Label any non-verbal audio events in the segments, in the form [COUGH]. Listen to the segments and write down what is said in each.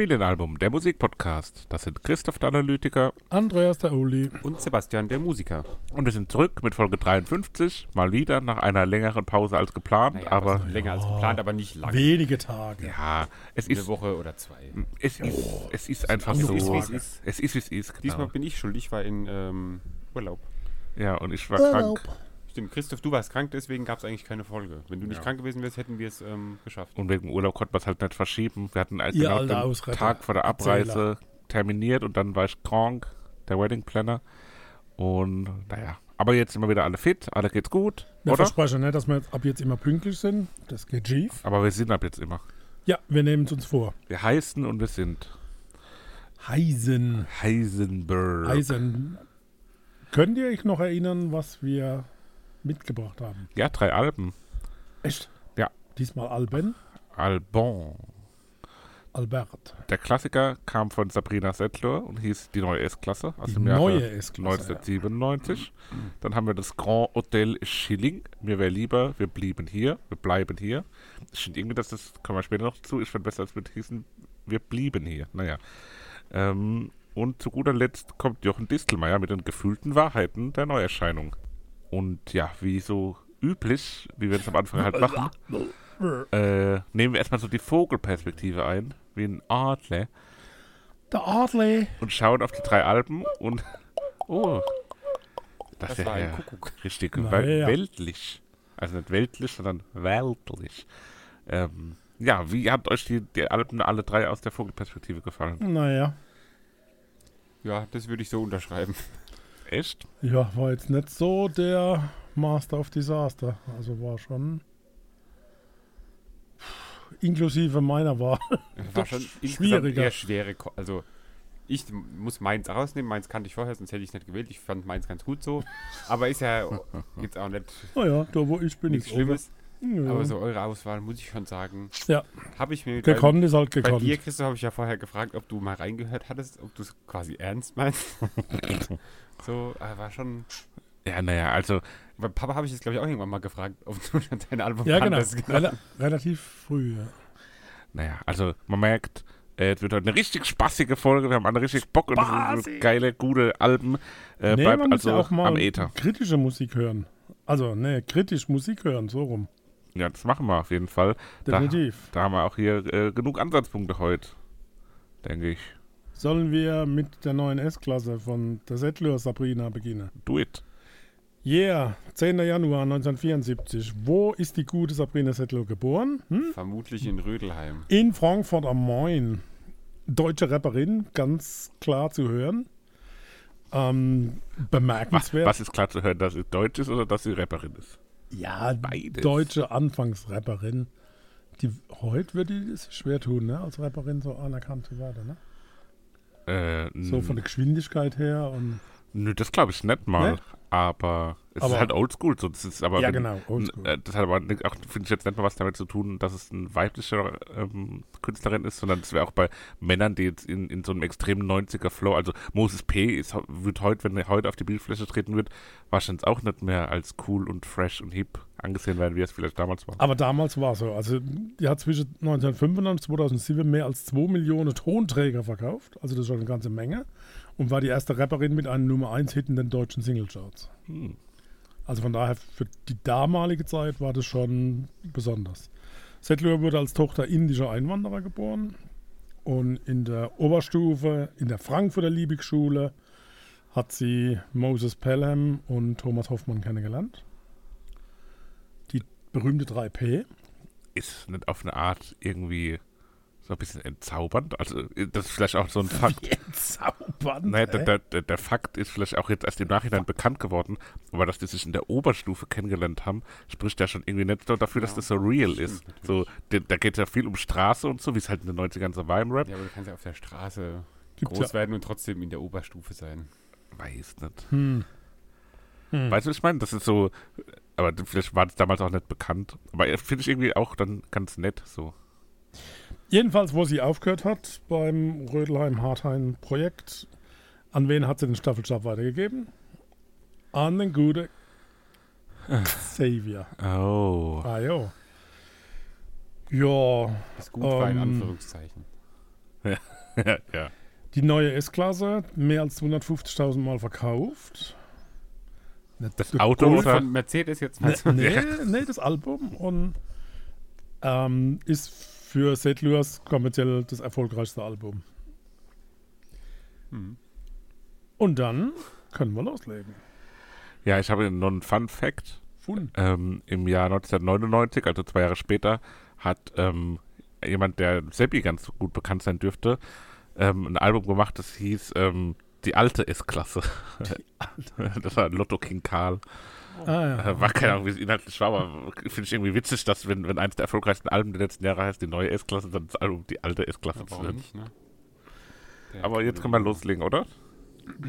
Familienalbum, der Musikpodcast. Das sind Christoph der Analytiker Andreas der Uli. Und Sebastian, der Musiker. und wir sind zurück mit Folge 53. Mal wieder nach einer längeren Pause als geplant, Naja, aber also länger als geplant, aber nicht lang. Wenige Tage. ja, es Eine ist, Woche oder zwei. es ist, es ist einfach so. ist, es ist. Es ist, wie es ist. Genau. Diesmal bin ich schuld, ich war in ähm, Urlaub. ja, und ich war krank. Stimmt, Christoph, du warst krank, deswegen gab es eigentlich keine Folge. Wenn du nicht Ja. krank gewesen wärst, hätten wir es ähm, geschafft. Und wegen Urlaub konnte man es halt nicht verschieben. Wir hatten als Ihr genau. Tag vor der Abreise terminiert und dann war ich krank, der Wedding Planner. Und naja, aber jetzt sind wir wieder alle fit, alle geht's gut, Wir oder? versprechen nicht, dass wir jetzt ab jetzt immer pünktlich sind. Das geht schief. Aber wir sind ab jetzt immer. Ja, wir nehmen es uns vor. Wir heißen und wir sind Heisen. Heisenberg. Heisen. Könnt ihr euch noch erinnern, was wir mitgebracht haben? Ja, drei Alben. Echt? Ja. Diesmal Alben. Albon. Albert. Der Klassiker kam von Sabrina Settler und hieß Die neue S-Klasse aus Die dem Jahre neue S-Klasse, 1997. Dann haben wir das Grand Hotel Schilling. Mir wäre lieber, wir blieben hier, wir bleiben hier. Ich finde irgendwie, dass das, kommen wir später noch zu, ich fand besser, als wir hießen, wir blieben hier. Naja. Ähm, und zu guter Letzt kommt Jochen Distelmeier mit den gefühlten Wahrheiten der Neuerscheinung. Und ja, wie so üblich, wie wir das am Anfang halt [LAUGHS] machen, äh, nehmen wir erstmal so die Vogelperspektive ein, wie ein Adler, Der Adler. und schauen auf die drei Alben und oh, das, Das ist ein ja Kuckuck. richtig Na wel ja. weltlich. Also nicht weltlich, sondern weltlich. Ähm, ja, wie hat euch die, die Alben alle drei aus der Vogelperspektive gefallen? Naja. Ja, das würde ich so unterschreiben. Echt? Ja, war jetzt nicht so der Master of Disaster. Also war schon. Inklusive meiner Wahl. [LAUGHS] War schon [LAUGHS] schwieriger. eher schwere. Ko also, ich muss meins rausnehmen. Meins kannte ich vorher, sonst hätte ich es nicht gewählt. Ich fand meins ganz gut so. Aber ist ja [LAUGHS] jetzt auch nicht Naja, da wo ich bin, nichts ist Schlimmes. Ja. Aber so eure Auswahl, muss ich schon sagen, Ja, habe ich mir gekonnt ist halt Bei gekonnt. dir, Christoph, habe ich ja vorher gefragt, ob du mal reingehört hattest, ob du es quasi ernst meinst. [LAUGHS] so, äh, war schon. Ja, naja, also Bei Papa habe ich es, glaube ich, auch irgendwann mal gefragt, ob du [LAUGHS] schon dein Album Ja, genau. kanntest. Rela relativ früh. Ja. Naja, also man merkt, äh, es wird heute eine richtig spaßige Folge. Wir haben alle richtig Bock und Spaßig. geile, gute Alben. Äh, nee, bleibt man muss also ja auch mal am Äther. kritische Musik hören. Also, ne, kritisch Musik hören, so rum. Ja, das machen wir auf jeden Fall. Da, Definitiv. da haben wir auch hier äh, genug Ansatzpunkte heute, denke ich. Sollen wir mit der neuen S-Klasse von der Settler Sabrina beginnen? Do it. Yeah, 10. Januar 1974. Wo ist die gute Sabrina Settler geboren? Hm? Vermutlich in Rödelheim. In Frankfurt am Main. Deutsche Rapperin, ganz klar zu hören. Ähm, Was, bemerkenswert. was ist klar zu hören, dass sie Deutsch ist oder dass sie Rapperin ist? Ja, Beides. deutsche Anfangsrapperin. Die heute würde die es schwer tun, ne? Als Rapperin so anerkannt zu werden, ne? Äh, So von der Geschwindigkeit her und. Nö, das glaube ich nicht mal. Ne? Aber es Aber- ist halt oldschool. So, das ist aber ja, wenn- genau, oldschool. Äh, Das hat aber auch, finde ich jetzt nicht mal was damit zu tun, dass es eine weibliche ähm, Künstlerin ist, sondern es wäre auch bei Männern, die jetzt in, in so einem extremen 90er Flow, also Moses P. Ist, wird heute, wenn er heute auf die Bildfläche treten wird, wahrscheinlich auch nicht mehr als cool und fresh und hip angesehen werden, wie es vielleicht damals war. Aber damals war es so. Also, die hat zwischen 1995 und 2007 mehr als 2 Millionen Tonträger verkauft. Also, das ist schon eine ganze Menge. Und war die erste Rapperin mit einem Nummer 1-Hit in den deutschen Singlecharts. Hm. Also, von daher, für die damalige Zeit war das schon besonders. Settler wurde als Tochter indischer Einwanderer geboren. Und in der Oberstufe, in der Frankfurter Liebig-Schule, hat sie Moses Pelham und Thomas Hoffmann kennengelernt. Die berühmte 3P. Ist nicht auf eine Art irgendwie so ein bisschen entzaubernd. Also, das ist vielleicht auch so ein Fakt. [LAUGHS] Entzaubern. Naja, der, der, der, Fakt ist vielleicht auch jetzt erst im Nachhinein bekannt geworden, aber dass die sich in der Oberstufe kennengelernt haben, spricht ja schon irgendwie nicht dafür, dass Ja, das so real stimmt ist. So, da, da geht es ja viel um Straße und so, wie es halt in den 90ern so war im Rap. Ja, aber du kannst ja auf der Straße Gibt's groß ja. werden und trotzdem in der Oberstufe sein. Weiß nicht. Hm. Hm. Weißt du, was ich meine? Das ist so, aber vielleicht war das damals auch nicht bekannt. Aber finde ich irgendwie auch dann ganz nett so. Jedenfalls, wo sie aufgehört hat beim Rödelheim-Hartheim-Projekt, an wen hat sie den Staffelstab weitergegeben? An den guten Xavier. [LAUGHS] Oh. Ah, jo. Ja, Ist gut war in Ähm, Anführungszeichen. [LAUGHS] ja, ja. Die neue S-Klasse, mehr als 250.000 Mal verkauft. Das Auto Golf, Von Mercedes jetzt Nee, mal. nee, nee, das Album und ähm, ist für St. Louis kommerziell das erfolgreichste Album. Hm. Und dann können wir loslegen. Ja, ich habe noch einen Fun Fact. Fun. Ähm, Im Jahr 1999, also zwei Jahre später, hat ähm, jemand, der Seppi ganz gut bekannt sein dürfte, ähm, ein Album gemacht, das hieß ähm, Die alte S-Klasse. [LAUGHS] das war Lotto King Karl. Ah, ja. War keine Ahnung, wie es inhaltlich war, aber finde ich irgendwie witzig, dass wenn, wenn eins der erfolgreichsten Alben der letzten Jahre heißt, die neue S-Klasse, dann das Album die alte S-Klasse zu nennen. nicht, ne? Aber jetzt können wir loslegen, oder?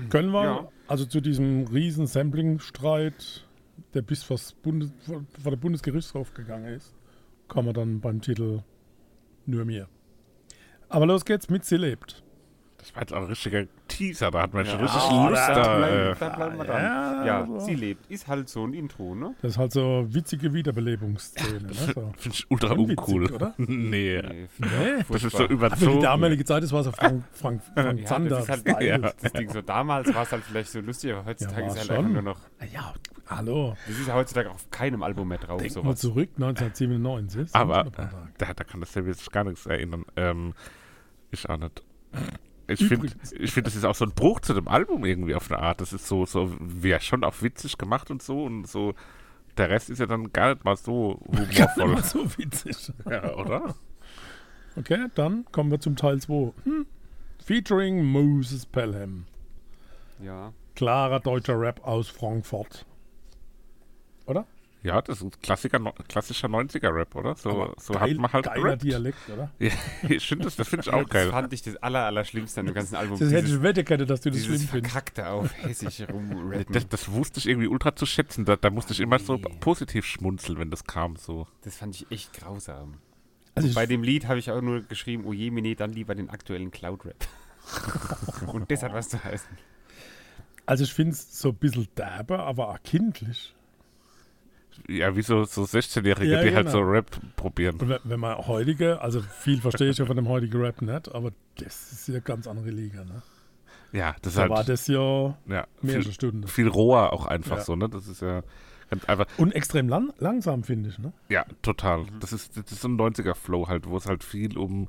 Können wir, Ja. also zu diesem riesen Sampling-Streit, der bis vors Bundes, vor vor der Bundesgerichtshof gegangen ist, kommen wir dann beim Titel Nur mir. Aber los geht's mit Sie lebt. Das war jetzt auch ein richtiger Teaser, da hat man schon Ja, richtig da Lust bleiben- da. Äh, da bleiben wir Ja, dran. Ja, also- sie lebt. Ist halt so ein Intro, ne? Das ist halt so witzige Wiederbelebungsszene. Ne? So. [LAUGHS] Finde ich ultra Unwitzig, uncool. oder? [LAUGHS] nee. Nee, Nee. Das ist so furchtbar. Für die überzogen. damalige Zeit, das war so Frank, Frank, Frank Ja, Zander. das ist halt. Ja. das Ding so damals war es halt vielleicht so lustig, aber heutzutage Ja, ist war halt schon. einfach nur noch. Ja, hallo. Das ist ja heutzutage auf keinem Album mehr drauf. Denk mal sowas. zurück, 1997. sind Aber äh, da, da kann das ja jetzt gar nichts erinnern. Ähm, ich auch nicht. Ich finde, ich find, das ist auch so ein Bruch zu dem Album irgendwie auf eine Art. Das ist so, so, wäre schon auch witzig gemacht und so und so. Der Rest ist ja dann gar nicht mal so [LAUGHS] humorvoll. Immer so witzig. ja, oder? Okay, dann kommen wir zum Teil 2. Hm. Featuring Moses Pelham. Ja. Klarer deutscher Rap aus Frankfurt. Oder? Ja, das ist Klassiker, klassischer 90er-Rap, oder? So, Aber so geil, hat man halt geiler gerappt. Dialekt, oder? [LAUGHS] Ja, ich finde das, das finde ich auch Das geil. fand ich das aller, aller Schlimmste an dem ganzen Album. Das hätte ich wette können, dass du das schlimm findest. Verkackte auf Hessisch rumrappen. Das, das wusste ich irgendwie ultra zu schätzen. Da, da musste ich immer so Nee. positiv schmunzeln, wenn das kam. So. Das fand ich echt grausam. Also ich, Bei dem Lied habe ich auch nur geschrieben, oh je, Mene, dann lieber den aktuellen Cloud-Rap. [LAUGHS] Und das hat was zu heißen. also ich finde es so ein bisschen derbe, aber auch kindlich. Ja, wie so, so 16-Jährige, Ja, die halt genau. so Rap probieren. Und wenn, man heutige, also viel verstehe ich ja von dem heutigen Rap nicht, aber das ist ja ganz andere Liga. Ne? Ja, das Da halt war das ja ja, mehrere viel, Stunden. viel roher auch einfach Ja. so, ne? Das ist ja ganz einfach. Und extrem lang, langsam, finde ich. Ne? Ja, total. Das, ist, das ist so ein 90er-Flow halt, wo es halt viel um,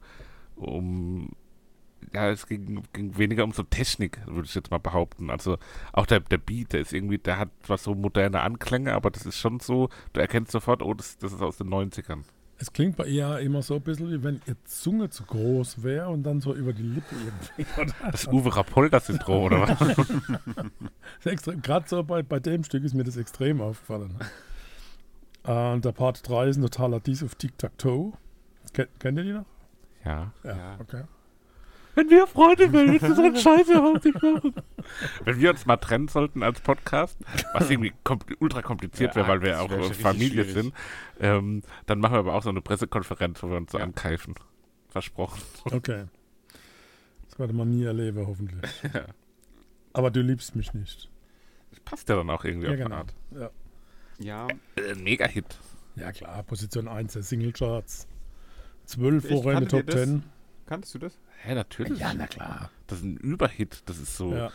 um ja, es ging, ging weniger um so Technik, würde ich jetzt mal behaupten. Also auch der, der Beat, der ist irgendwie, der hat zwar so moderne Anklänge, aber das ist schon so, du erkennst sofort, oh, das, das ist aus den 90ern. Es klingt bei ihr immer so ein bisschen, wie wenn ihr Zunge zu groß wäre und dann so über die Lippe irgendwie. [LAUGHS] Oder? Das Uwe Rapolda-Syndrom, oder was? [LAUGHS] Gerade so bei, bei dem Stück ist mir das extrem aufgefallen. Und der Part 3 ist ein totaler Dies auf Tic-Tac-Toe. Ken, kennt ihr die noch? Ja. Ja. okay. Wenn wir Freunde wären, würden wir so eine Scheiße überhaupt nicht machen. Wenn wir uns mal trennen sollten als Podcast, was irgendwie kom ultra kompliziert Ja, wäre, weil wir das auch Familie schwierig. sind, ähm, dann machen wir aber auch so eine Pressekonferenz, wo wir uns so Ja. ankeifen. Versprochen. Okay. Das werde man nie erleben, hoffentlich. [LAUGHS] Ja. Aber du liebst mich nicht. Das passt ja dann auch irgendwie Ja, auf eine genau. Art. Ja. Ja, Äh, Mega-Hit. ja, klar. Position 1 der Singlecharts. 12 Echt? Wochen in der Top das? 10. kannst du das? Hä, natürlich. Ja, na klar. Das ist ein Überhit. Das ist so. Ja.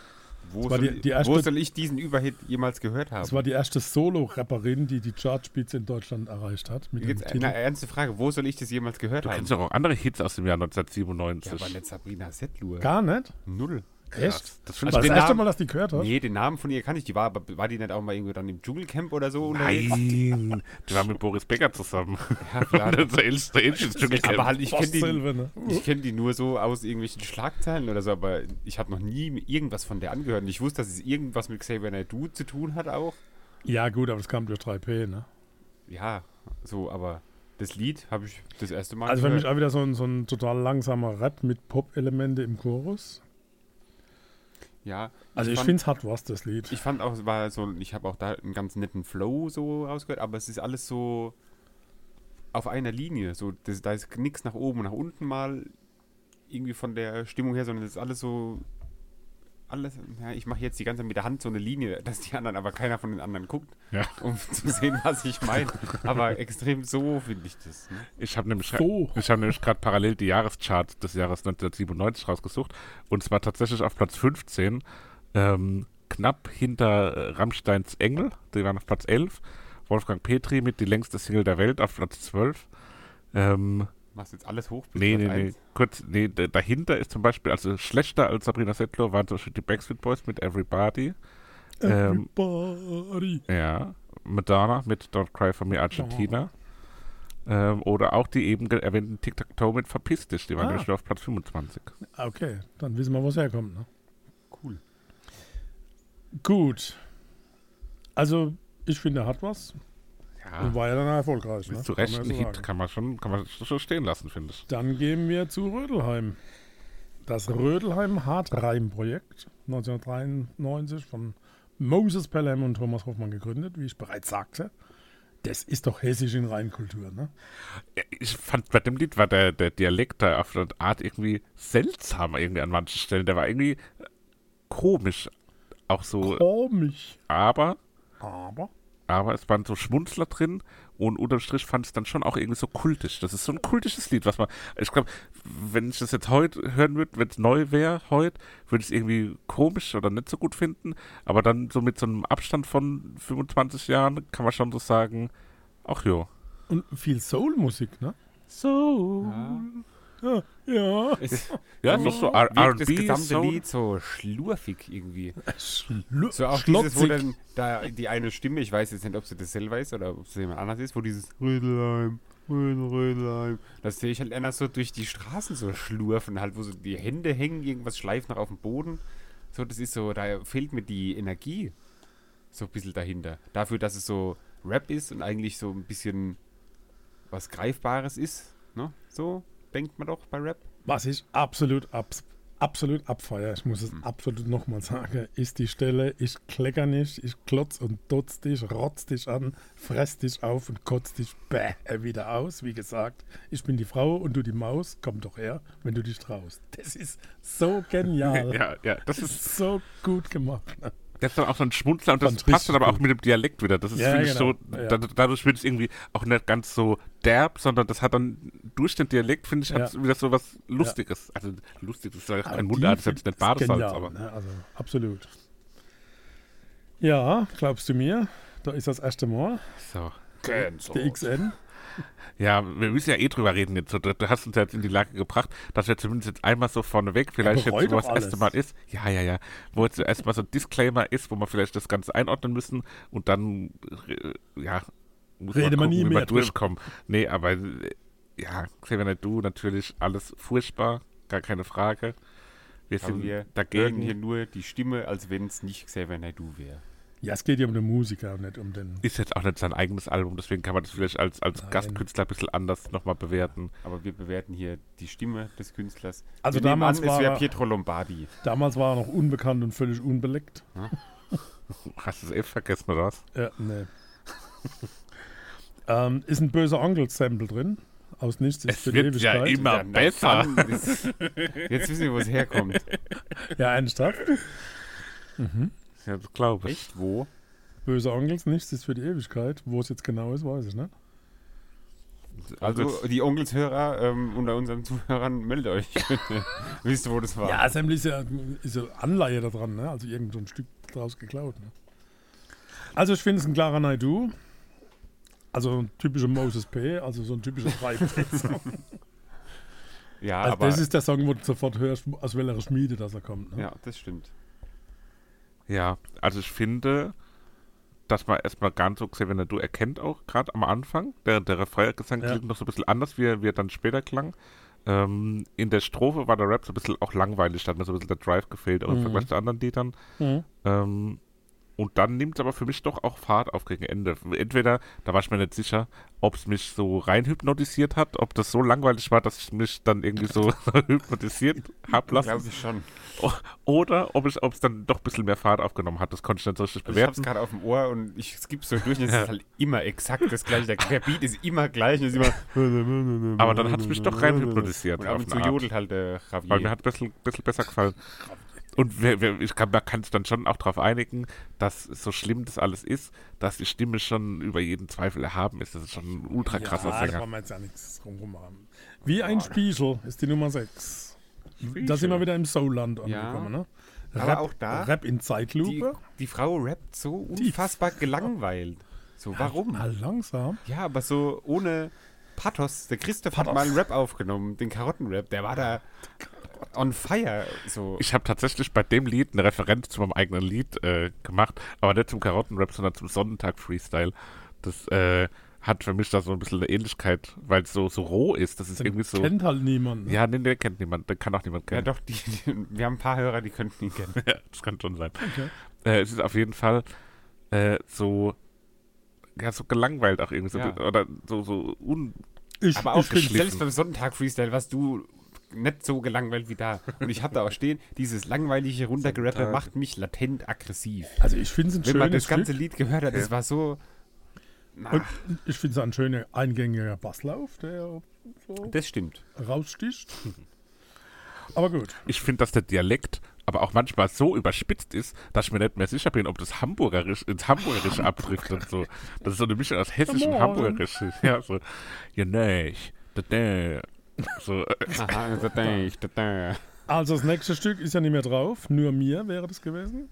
Wo, soll, die- die erste- wo soll ich diesen Überhit jemals gehört haben? Das war die erste Solo-Rapperin, die die Chartspitze in Deutschland erreicht hat. Mit dem Jetzt eine ernste Frage, wo soll ich das jemals gehört Du haben? kennst doch auch andere Hits aus dem Jahr ja, 1997. aber nicht Sabrina Settlur. Gar nicht? Null. Echt? Das Also finde das erste Mal, dass die gehört hast? Nee, den Namen von ihr kann ich. Die war, aber war die nicht auch mal irgendwo dann im Dschungelcamp oder so? Nein, die war mit Boris Becker zusammen. Ja, klar. [LAUGHS] das ist ins Dschungelcamp. aber halt, ich kenne die, Silve, ne? ich kenn die nur so aus irgendwelchen Schlagzeilen oder so, aber ich habe noch nie irgendwas von der angehört. Und ich wusste, dass es irgendwas mit Xavier Naidoo zu tun hat auch. Ja, gut, aber das kam durch 3P, ne? Ja, so, aber das Lied habe ich das erste Mal Also für mich auch wieder so ein, so ein total langsamer Rap mit Pop-Elemente im Chorus. Ja, Also ich fand- finde es hat was, das Lied. Ich fand auch, war so, ich habe auch da einen ganz netten Flow so rausgehört, aber es ist alles so auf einer Linie. So, das, da ist nichts nach oben und nach unten mal irgendwie von der Stimmung her, sondern es ist alles so alles, ja, ich mache jetzt die ganze Zeit mit der Hand so eine Linie, dass die anderen, aber keiner von den anderen guckt, Ja. um [LAUGHS] zu sehen, was ich meine. Aber extrem so finde ich das. Ne? Ich habe nämlich, So. ich hab nämlich gerade parallel die Jahrescharts des Jahres 1997 rausgesucht. Und zwar tatsächlich auf Platz 15, ähm, knapp hinter äh, Rammsteins Engel, die waren auf Platz 11. Wolfgang Petri mit die längste Single der Welt auf Platz 12. Ähm, Machst jetzt alles hoch bis nee, nee, nee. Kurz, nee, dahinter ist zum Beispiel, also schlechter als Sabrina Settler waren zum Beispiel die Backstreet Boys mit Everybody. Ähm, Everybody. Ja, Madonna mit Don't Cry For Me Argentina. Ähm, oder auch die eben erwähnten Tic-Tac-Toe mit Verpiss dich, die waren Ah. nämlich auf Platz 25. Okay, dann wissen wir, wo es herkommt. Ne? Cool. Gut. Also, ich finde, er hat was. Ja, Und war ja dann erfolgreich. Ne? zu Kann Recht man ein ja so Hit, kann man schon, kann man schon stehen lassen, finde ich. Dann gehen wir zu Rödelheim. Das Rödelheim Hartreim-Projekt 1993 von Moses Pelham und Thomas Hoffmann gegründet, wie ich bereits sagte. Das ist doch hessisch in Reinkultur, ne? Ich fand bei dem Lied war der, der Dialekt da auf eine Art irgendwie seltsam irgendwie an manchen Stellen. Der war irgendwie komisch. Auch so, Komisch. aber, Aber aber es waren so Schmunzler drin und unterm Strich fand ich es dann schon auch irgendwie so kultisch. Das ist so ein kultisches Lied, was man, ich glaube, wenn ich das jetzt heute hören würde, wenn es neu wäre heute, würde ich es irgendwie komisch oder nicht so gut finden. Aber dann so mit so einem Abstand von 25 Jahren kann man schon so sagen, ach jo. und viel Soul-Musik, ne? So. Ja. Ja. ja. Es Ja, ist doch so wirkt R- das gesamte Soul. Lied so schlurfig irgendwie. Schlu So auch dieses, wo schlotzig. dann da die eine Stimme, ich weiß jetzt nicht, ob sie das selber ist oder ob es jemand anders ist, wo dieses Rödelheim, Rödel, Rödelheim, das sehe ich halt einer so durch die Straßen so schlurfen, halt, wo so die Hände hängen, irgendwas schleift noch auf dem Boden. So, das ist so, da fehlt mir die Energie so ein bisschen dahinter. Dafür, dass es so Rap ist und eigentlich so ein bisschen was Greifbares ist, ne? So denkt man doch bei Rap. Was ich absolut, abs absolut abfeier, ich muss es Hm. absolut nochmal sagen, ist die Stelle, ich klecker nicht, ich klotz und dotz dich, rotz dich an, fress dich auf und kotz dich bäh wieder aus. Wie gesagt, ich bin die Frau und du die Maus, komm doch her, wenn du dich traust. Das ist so genial. [LAUGHS] Ja, ja, das ist so gut gemacht. Das ist dann auch so ein Schmunzler und das Fand passt dann aber auch mit dem Dialekt wieder. Das ist, Ja, finde ich, genau. so, Ja. da, dadurch wird es irgendwie auch nicht ganz so derb, sondern das hat dann durch den Dialekt, finde ich, hat Ja. wieder so was Lustiges. Also lustig ist ja kein die Mundart, das ist jetzt nicht Badesalz, genial, aber. Ne? Also absolut. Ja, glaubst du mir? Da ist das erste Mal So. der XN. Ja, wir müssen ja eh drüber reden jetzt. Du, du hast uns ja jetzt in die Lage gebracht, dass wir zumindest jetzt einmal so vorneweg, vielleicht bereu jetzt, wo das erste. Mal ist, ja, ja, ja, wo jetzt erstmal so ein Disclaimer ist, wo wir vielleicht das Ganze einordnen müssen und dann, äh, ja, muss Rede man nie wie mehr wir durchkommen. Nee, aber, äh, ja, Xavier du, natürlich alles furchtbar, gar keine Frage. Wir Aber sind wir hören dagegen. hier nur die Stimme, als wenn es nicht Xavier Naidoo wäre. Ja, es geht ja um den Musiker und nicht um den. Ist jetzt auch nicht sein eigenes Album, deswegen kann man das vielleicht als, als Nein. Gastkünstler ein bisschen anders nochmal bewerten. Aber wir bewerten hier die Stimme des Künstlers. Also wir damals an, es war wäre er- Pietro Lombardi. Damals war er noch unbekannt und völlig unbeleckt. [LAUGHS] Hast du es eh vergessen, oder was? Ja, nee. [LAUGHS] ähm, ist ein böser Onkel-Sample drin. Aus nichts ist Es für wird ja Ewigkeit. immer Ja, besser. [LAUGHS] Jetzt wissen wir, wo es herkommt. Ja, ernsthaft. Ja, das glaube ich. Echt? Wo? Böse Onkels, nichts ist für die Ewigkeit. Wo es jetzt genau ist, weiß ich nicht. Also, die Onkelshörer ähm, unter unseren Zuhörern, meldet euch. [LAUGHS] Wisst ihr, wo das war? Ja, Sample ist ja, ist ja Anleihe da dran, ne? Also irgend so ein Stück draus geklaut. Ne? Also ich finde es ein klarer Naidu. Also ein typischer Moses P., also so ein typischer 3 song [LAUGHS] [LAUGHS] Ja, Also aber. das ist der Song, wo du sofort hörst, aus welcher Schmiede das er kommt. Ne? ja, das stimmt. Ja, also ich finde, dass man erstmal nicht so gesehen, wenn er du erkennt auch gerade am Anfang. Der, der Refraingesang Ja. klingt noch so ein bisschen anders, wie er, wie er dann später klang. Ähm, in der Strophe war der Rap so ein bisschen auch langweilig, da hat mir so ein bisschen der Drive gefehlt, auch im Mhm. Vergleich zu anderen Liedern. Mhm. Ähm, und dann nimmt es aber für mich doch auch Fahrt auf gegen Ende. Entweder, da war ich mir nicht sicher, ob es mich so rein hypnotisiert hat, ob das so langweilig war, dass ich mich dann irgendwie so [LAUGHS] hypnotisiert hab lassen. Glaube ich schon. Oder ob es ob es dann doch ein bisschen mehr Fahrt aufgenommen hat. Das konnte ich nicht so richtig Also ich hab's bewerten. gerade auf dem Ohr und ich skippe so durch und es ist halt immer exakt das gleiche. Der, Beat ist immer gleich und es ist immer. Aber dann hat es mich doch rein hypnotisiert. Und ab und zu jodelt halt der Weil Javier. mir hat ein bisschen, bisschen besser gefallen. Und wer, wer, ich kann, man kann sich dann schon auch darauf einigen, dass so schlimm das alles ist, dass die Stimme schon über jeden Zweifel erhaben ist. Das ist schon ein ultra krasser ja, da Sänger. brauchen wir jetzt ja nichts drum haben. Wie ein Spiegel ist die Nummer 6. Da sind wir wieder im Soulland Ja. angekommen, ne? Aber Rap, auch da- Rap in Die, Zeitlupe. die Frau rappt so unfassbar gelangweilt. So, warum? Ah, langsam. Ja, aber so ohne Pathos. Der Christoph hat mal einen Rap aufgenommen, den Karottenrap. Der war da on fire. So. Ich habe tatsächlich bei dem Lied eine Referenz zu meinem eigenen Lied äh, gemacht, aber nicht zum Karottenrap, sondern zum Sonnentag-Freestyle. Das äh, hat für mich da so ein bisschen eine Ähnlichkeit, weil es so, so roh ist. Das ist Den irgendwie so. kennt halt niemand. ne? Ja, nee, den kennt niemand. Den kann auch niemand ja, kennen. doch, die, die, wir haben ein paar Hörer, die könnten ihn kennen. [LAUGHS] Ja, das kann schon sein. Okay. Äh, es ist auf jeden Fall äh, so. Ja, so gelangweilt auch irgendwie. So, Ja. Oder so, so un. Ich, Aber auch selbst beim Sonntag-Freestyle warst du nicht so gelangweilt wie da. Und ich habe da auch stehen, dieses langweilige Runtergerappe macht mich latent aggressiv. also ich finde es ein Wenn man das ganze Stück. Lied gehört hat, das war so. Und ich finde es ein schöner eingängiger Basslauf, der so das stimmt. raussticht. Aber gut. Ich finde, dass der Dialekt aber auch manchmal so überspitzt ist, dass ich mir nicht mehr sicher bin, ob das Hamburgerisch ins Hamburgerische abdriftet. So. Das ist so eine Mischung aus Hessisch und Morgen. Hamburgerisch. [LAUGHS] Ja, so. Ja, nee. So, äh. [LAUGHS] Also das nächste Stück ist ja nicht mehr drauf. Nur mir wäre das gewesen.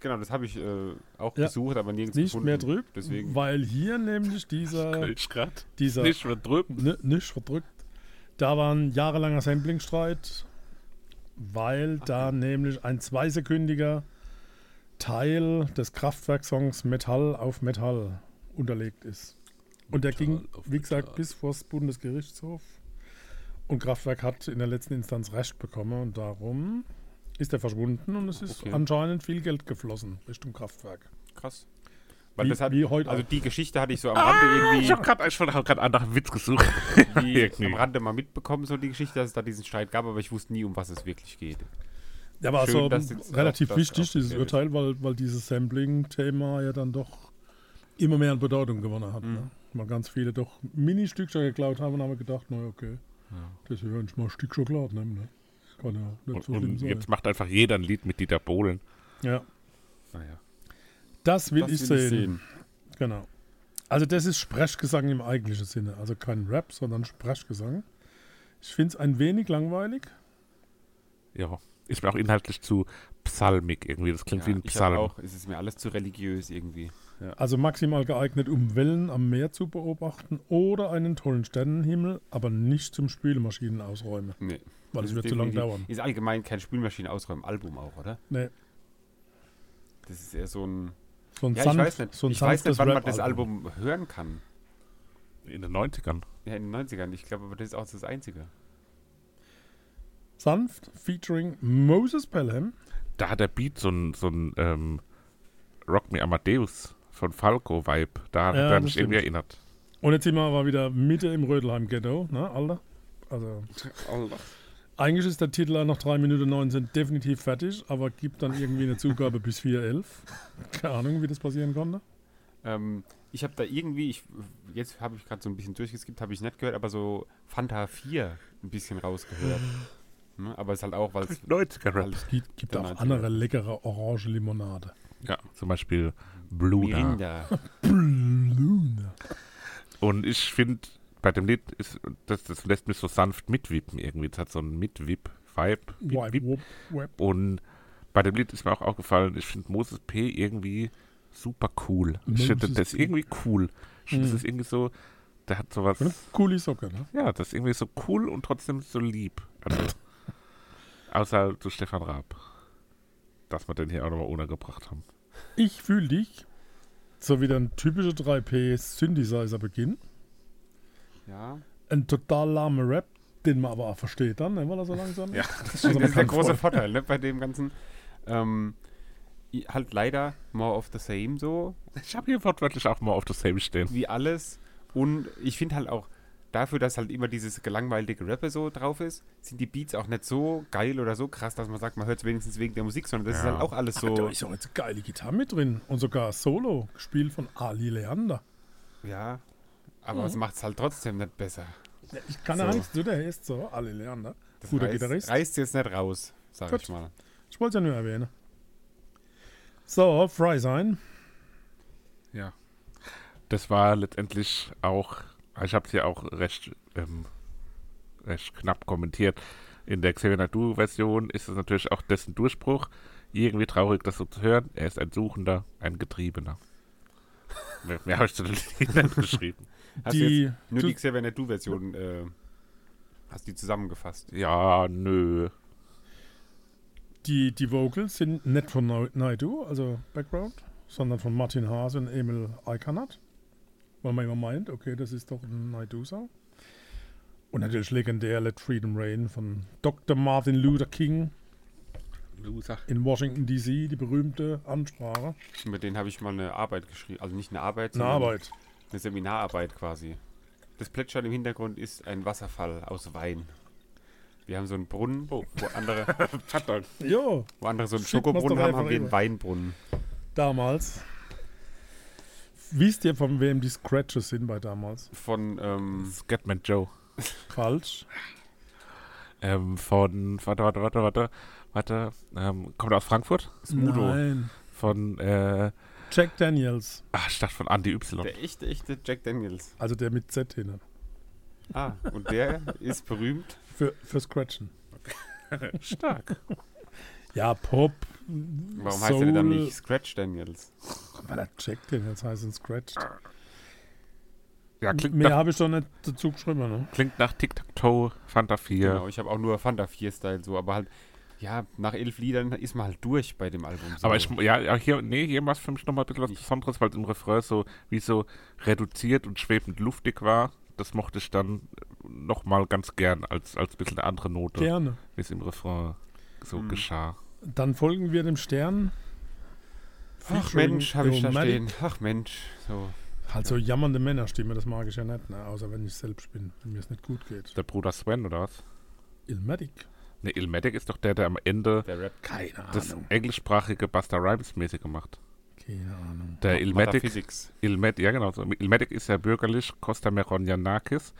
Genau, das habe ich äh, auch Ja. gesucht, aber nirgends Nicht gefunden. mehr drückt. Deswegen. Weil hier nämlich dieser, dieser Nicht. N nicht verdrückt. Da war ein jahrelanger Samplingstreit, weil da nämlich ein zweisekündiger Teil des Kraftwerksongs Metall auf Metall unterlegt ist. Und der ging, auf wie gesagt, Metall. bis vor das Bundesgerichtshof. Und Kraftwerk hat in der letzten Instanz Recht bekommen und darum ist er verschwunden und es ist Okay. anscheinend viel Geld geflossen Richtung Kraftwerk. Krass. Weil Wie- das hat, wie heute also auch. die Geschichte hatte ich so am Rande Ich irgendwie habe gerade schon hab grad nach einem Witz gesucht. [LAUGHS] am Rande mal mitbekommen, so die Geschichte, dass es da diesen Streit gab, aber ich wusste nie, um was es wirklich geht. Ja, war Schön, so dass jetzt relativ auch wichtig, dieses. Urteil, weil, weil dieses Sampling-Thema ja dann doch immer mehr an Bedeutung gewonnen hat. Mhm. Ne? Weil ganz viele doch Mini-Stückchen geklaut haben und haben gedacht, na okay, das ist ja nicht mal ein Stück Schokolade nehmen. Ne? Kann ja nicht Und, so schlimm und sein. jetzt macht einfach jeder ein Lied mit Dieter Bohlen. Ja, Naja. das will, Das ich, will sehen. Genau. Also das ist Sprechgesang im eigentlichen Sinne. Also kein Rap, sondern Sprechgesang. Ich finde es ein wenig langweilig. Ja. Ist mir auch inhaltlich zu psalmig irgendwie. Das klingt Ja, wie ein ich Psalm. auch, es ist mir alles zu religiös irgendwie. Also maximal geeignet, um Wellen am Meer zu beobachten oder einen tollen Sternenhimmel, aber nicht zum Spülmaschinen ausräumen, Nee. weil es wird zu lang dauern. Ist allgemein kein Spülmaschine ausräumen, Album auch, oder? Nee, Das ist eher so ein. so ein, Ja, sanft, ich weiß nicht. so ein ich weiß nicht, wann man das. Album hören kann. In den 90ern. Ja, in den 90ern. Ich glaube, aber das ist auch das Einzige. Sanft, featuring Moses Pelham. Da hat der Beat so ein, so ein ähm, Rock Me Amadeus von Falco-Vibe. Da hat Ja, das mich irgendwie erinnert. Und jetzt sind wir aber wieder Mitte im Rödelheim-Ghetto, ne, Alter? Also, eigentlich ist der Titel nach 3 Minuten 19 definitiv fertig, aber gibt dann irgendwie eine Zugabe bis 4.11. Keine Ahnung, wie das passieren konnte. Ähm, ich habe da irgendwie, ich, jetzt habe ich gerade so ein bisschen durchgeskippt, habe ich nicht gehört, aber so Fanta 4 ein bisschen rausgehört. [LAUGHS] ne? Aber es ist halt auch, weil es 90er-Rap. halt Gibt, gibt auch 90er. andere leckere orange Limonade. Ja, zum Beispiel Bluna. Mirinda. Luna. Und ich finde, bei dem Lied, ist, das, das lässt mich so sanft mitwippen irgendwie. Es hat so einen Mitwip-Vibe. Und bei dem Lied ist mir auch aufgefallen, ich finde Moses P. irgendwie super cool. Ich finde, Moses das irgendwie cool. Ich finde, Mhm. das ist irgendwie so, der hat sowas, Eine coole Socke, ne? ja, das ist irgendwie so cool und trotzdem so lieb. Also, [LAUGHS] außer zu Stefan Raab. Dass wir den hier auch nochmal untergebracht haben. Ich fühle dich. So wie ein typischer 3P Synthesizer-Beginn. Ja, Ein total lahmer Rap, den man aber auch versteht dann, ne, weil er so langsam [LAUGHS] Ja. ist. das ist der große voll- Vorteil ne, bei dem ganzen. Ähm, i- halt leider more of the same so, Ich habe hier wortwörtlich auch mal auf das Same stehen. wie alles. Und ich finde halt auch, dafür, dass halt immer dieses gelangweilige Rappe so drauf ist, sind die Beats auch nicht so geil oder so krass, dass man sagt, man hört es wenigstens wegen der Musik, sondern das Ja. ist halt auch alles Da so. ist auch jetzt eine geile Gitarre mit drin. Und sogar Solo, gespielt von Ali Leander. Ja, aber Mhm. es macht es halt trotzdem nicht besser. Ich kann So. ja nichts zu, der heißt so, Ali Leander. Das Guter reißt, Gitarrist. reißt jetzt nicht raus, sag Gut. ich mal. Ich wollte es ja nur erwähnen. So, Fry sein. Ja. Das war letztendlich auch, ich habe es ja auch recht, ähm, recht knapp kommentiert. In der Xavier Nadu-Version ist es natürlich auch dessen Durchbruch. Irgendwie traurig, das so zu hören. Er ist ein Suchender, ein Getriebener. [LAUGHS] mehr mehr habe ich zu den Liedern geschrieben. Hast du Die, jetzt nur du- die Xavier Du-Version, äh, hast die zusammengefasst. Ja, nö. die, die Vocals sind nicht von Naidu, also Background, sondern von Martin Haas und Emil Eikanat. Weil man immer meint, okay, das ist doch ein Naidu-Song. Und natürlich legendär Let Freedom Reign von Dr. Martin Luther King Loser. in Washington D.C., die berühmte Ansprache. Mit denen habe ich mal eine Arbeit geschrieben. Also nicht eine Arbeit, Eine sondern Arbeit. eine Seminararbeit quasi. Das Plätschern im Hintergrund ist ein Wasserfall aus Wein. Wir haben so einen Brunnen, Oh. wo, andere, [LAUGHS] wo andere so einen Schokobrunnen haben, haben wir einen. Weinbrunnen. damals. Wisst ihr, von wem die Scratches sind bei damals? Von, ähm, Scatman Joe. Falsch. Ähm, von, warte, warte, warte, warte, warte, ähm, kommt aus Frankfurt? Smudo. Nein. Von, äh, Jack Daniels, ach, ich dachte von Andy Y. der echte, echte Jack Daniels. also der mit Z hinten. Ah, und der ist berühmt. Für, für Scratchen. [LAUGHS] Stark. Ja, Pop. Warum heißt er denn dann nicht Scratch Daniels? Weil er Jack Daniels heißt in Scratch. Ja, klingt Mehr habe ich doch nicht dazu geschrieben, ne? klingt nach Tic-Tac-Toe, Fanta 4. Genau, ich habe auch nur Fanta 4-Style so, aber halt, ja, nach elf Liedern ist man halt durch bei dem Album. So. Aber ich, ja, hier, nee, hier war es für mich nochmal ein bisschen was. Besonderes, weil es im Refrain so, wie so reduziert und schwebend luftig war. Das mochte ich dann nochmal ganz gern als, als bisschen eine andere Note, Gerne. wie es im Refrain so Hm. geschah. Dann folgen wir dem Stern. Ach Mensch, habe ich da Illmatic. stehen. Ach Mensch, so. Halt so jammernde Männerstimme, das mag ich ja nicht, ne? außer wenn ich selbst bin, wenn mir es nicht gut geht. Der Bruder Sven, oder was? Ilmatic? Ne, Ilmatic ist doch der, der am Ende Der Rap. Keine das Ahnung. englischsprachige Buster Rhymes mäßig gemacht. Keine Ahnung. Der Ilmatic. Ilmet, ja genau, so. Ilmatic ist ja bürgerlich Costa Meronianakis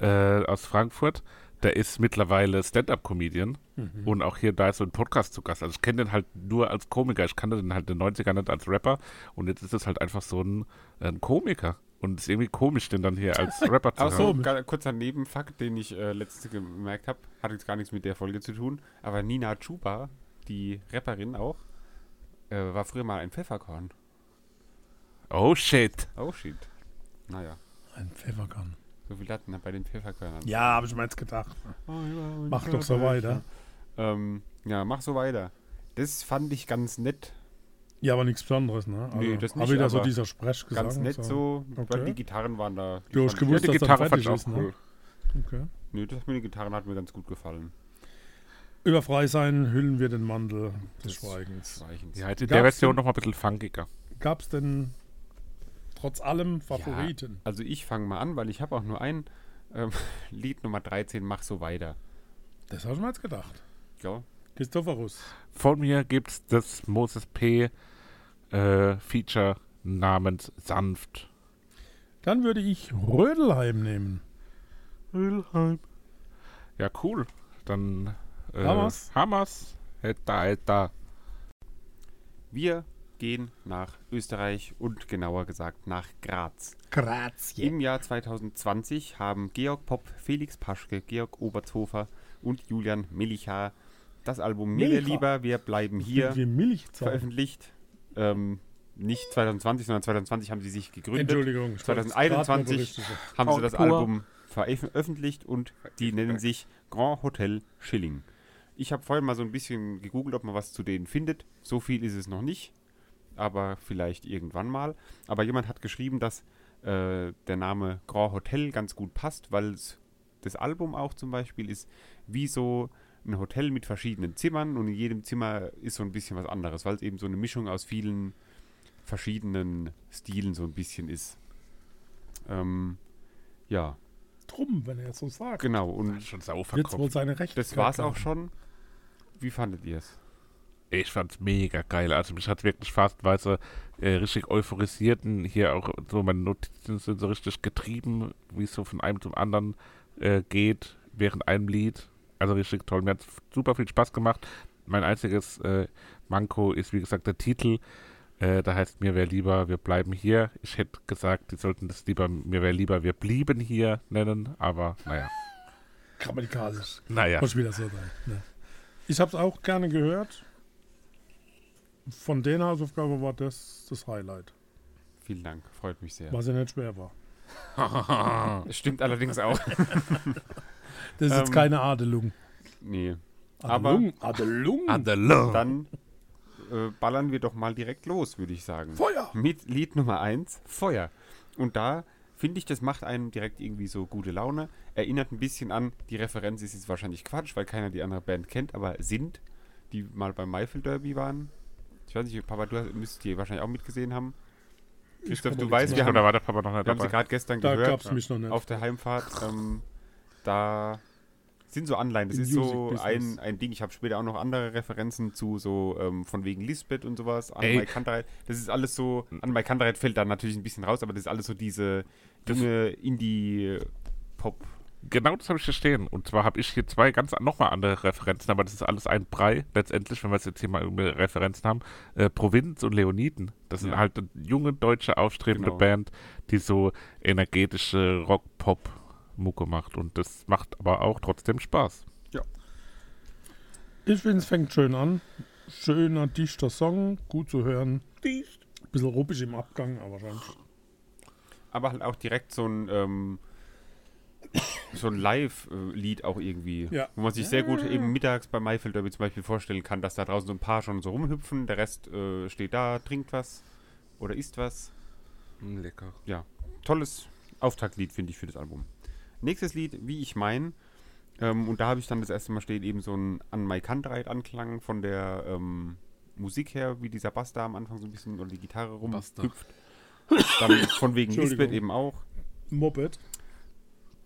äh, aus Frankfurt. Der ist mittlerweile Stand-Up-Comedian Mhm. und auch hier da ist so ein Podcast zu Gast. Also ich kenne den halt nur als Komiker. Ich kannte den halt in den 90ern nicht als Rapper und jetzt ist es halt einfach so ein, ein Komiker. Und es ist irgendwie komisch, den dann hier als [LAUGHS] Rapper zu hören. so, ga- kurzer Nebenfakt, den ich äh, letzte gemerkt habe, hat jetzt gar nichts mit der Folge zu tun, aber Nina Chuba, die Rapperin auch, äh, war früher mal ein Pfefferkorn. Oh shit. Oh shit. Naja, Ein Pfefferkorn. So viel hatten bei den Pfefferkörnern. Ja, habe ich mir jetzt gedacht. Mach Mach doch so weiter. Ähm, ja, mach so weiter. Das fand ich ganz nett. Ja, aber nichts Besonderes, ne? Also, Nee, das aber nicht, wieder so aber dieser Sprechgesang. Ganz nett so, weil Okay. die Gitarren waren da. die Du hast fand ich- gewusst, ja, die dass Gitarre fand fertig ich auch ist, ne? cool. Okay. Nö, das mit den Gitarren hat mir ganz gut gefallen. Über Frei sein hüllen wir den Mantel des Des Schweigens. Schweigens. Ja, halt in Gab's der Version noch mal ein bisschen funkiger. Gab es denn trotz allem Favoriten? Also ich fange mal an, weil ich habe auch nur ein ähm, [LAUGHS] Lied Nummer 13, Mach so weiter. Das habe ich mir jetzt gedacht. Ja, Christophorus. Von mir gibt's das Moses P. Äh, Feature namens Sanft. Dann würde ich Rödelheim nehmen. Wilhelm. Ja, cool. Dann äh, Hamas. Hamas. Hetta, hetta. wir gehen nach Österreich und genauer gesagt nach Graz. Grazie. Im Jahr 2020 haben Georg Popp, Felix Paschke, Georg Obertshofer und Julian Melichar das Album Mir lieber, wir bleiben hier Milchzeit. veröffentlicht. Ähm, nicht 2020, sondern 2020 haben sie sich gegründet. Entschuldigung. ich wollte es 2021 grad nur berichtigen. haben sie das Pur. Album veröffentlicht und die nennen sich Grand Hotel Schilling. Ich habe vorhin mal so ein bisschen gegoogelt, ob man was zu denen findet. So viel ist es noch nicht, aber vielleicht irgendwann mal. Aber jemand hat geschrieben, dass äh, der Name Grand Hotel ganz gut passt, weil es- das Album auch zum Beispiel ist wie so ein Hotel mit verschiedenen Zimmern und in jedem Zimmer ist so ein bisschen was anderes, weil es eben so eine Mischung aus vielen verschiedenen Stilen so ein bisschen ist. Ähm, ja, Drum, wenn er jetzt so sagt. genau. Und schon sau Wird wohl verkopft. seine Rechte. das war's auch schon. Wie fandet ihr es? Ich fand's mega geil. Also mich hat wirklich phasenweise äh, richtig euphorisiert. Und hier auch so meine Notizen sind so richtig getrieben, wie es so von einem zum anderen äh, geht, während einem Lied. Also richtig toll. Mir hat super viel Spaß gemacht. mein einziges äh, Manko ist, wie gesagt, der Titel. Äh, da heißt mir wäre lieber, wir bleiben hier. Ich hätte gesagt, die sollten das lieber, mir wäre lieber, wir blieben hier nennen, aber naja. Grammatikalisch. Naja. Muss wieder so sein. Ne. Ich habe es auch gerne gehört. Von den Hausaufgaben war das das Highlight, Vielen Dank, freut mich sehr. was ja nicht schwer war. [LAUGHS] Stimmt allerdings auch. Das ist jetzt Ähm, keine Adelung. nee. Aber- Adelung? Adelung? Adelung. Dann äh, ballern wir doch mal direkt los, würde ich sagen. Feuer! Mit Lied Nummer 1, Feuer. Und da finde ich, das macht einem direkt irgendwie so gute Laune. Erinnert ein bisschen an, die Referenz ist jetzt wahrscheinlich Quatsch, weil keiner die andere Band kennt, aber sind, die mal beim Maifel Derby waren. Ich weiß nicht, Papa, du müsstest die wahrscheinlich auch mitgesehen haben. Christoph, du weißt, wir haben, Oder war der Papa noch nicht wir haben sie dabei? gerade gestern Da gehört gab es mich noch nicht. auf der Heimfahrt. Ähm, da sind so Anleihen. Das Im ist so Music ein, Business. ein Ding. Ich habe später auch noch andere Referenzen zu so ähm, von wegen Lisbeth und sowas. An Ey. Mike Kantereit. Das ist alles so. An Mike Kantereit fällt da natürlich ein bisschen raus, aber das ist alles so diese junge Indie-Pop. Genau das habe ich hier stehen. Und zwar habe ich hier zwei ganz nochmal andere Referenzen, aber das ist alles ein Brei. Letztendlich, wenn wir jetzt hier mal Referenzen haben. Äh, Provinz und Leoniden. Das sind Ja. halt eine junge, deutsche, aufstrebende Genau. Band, die so energetische Rock-Pop-Mucke macht. Und das macht aber auch trotzdem Spaß. Ich finde, es fängt schön an. Schöner, dichter Song, gut zu hören. Dicht. Bisschen ruppig im Abgang, aber schon. Aber halt auch direkt so ein. Ähm, so ein Live-Lied auch irgendwie. Ja. Wo man sich sehr gut eben mittags bei Maifeld Derby zum Beispiel vorstellen kann, dass da draußen so ein paar schon so rumhüpfen, der Rest äh, steht da, trinkt was oder isst was. Lecker. ja, tolles Auftaktlied, finde ich, für das Album. Nächstes Lied, wie ich mein. Ähm, und da habe ich dann das erste Mal steht eben so ein an My Kantreit Anklang von der ähm, Musik her, wie dieser Bass da am Anfang so ein bisschen oder die Gitarre rumhüpft. Dann von wegen. Lisbeth eben auch. Moped.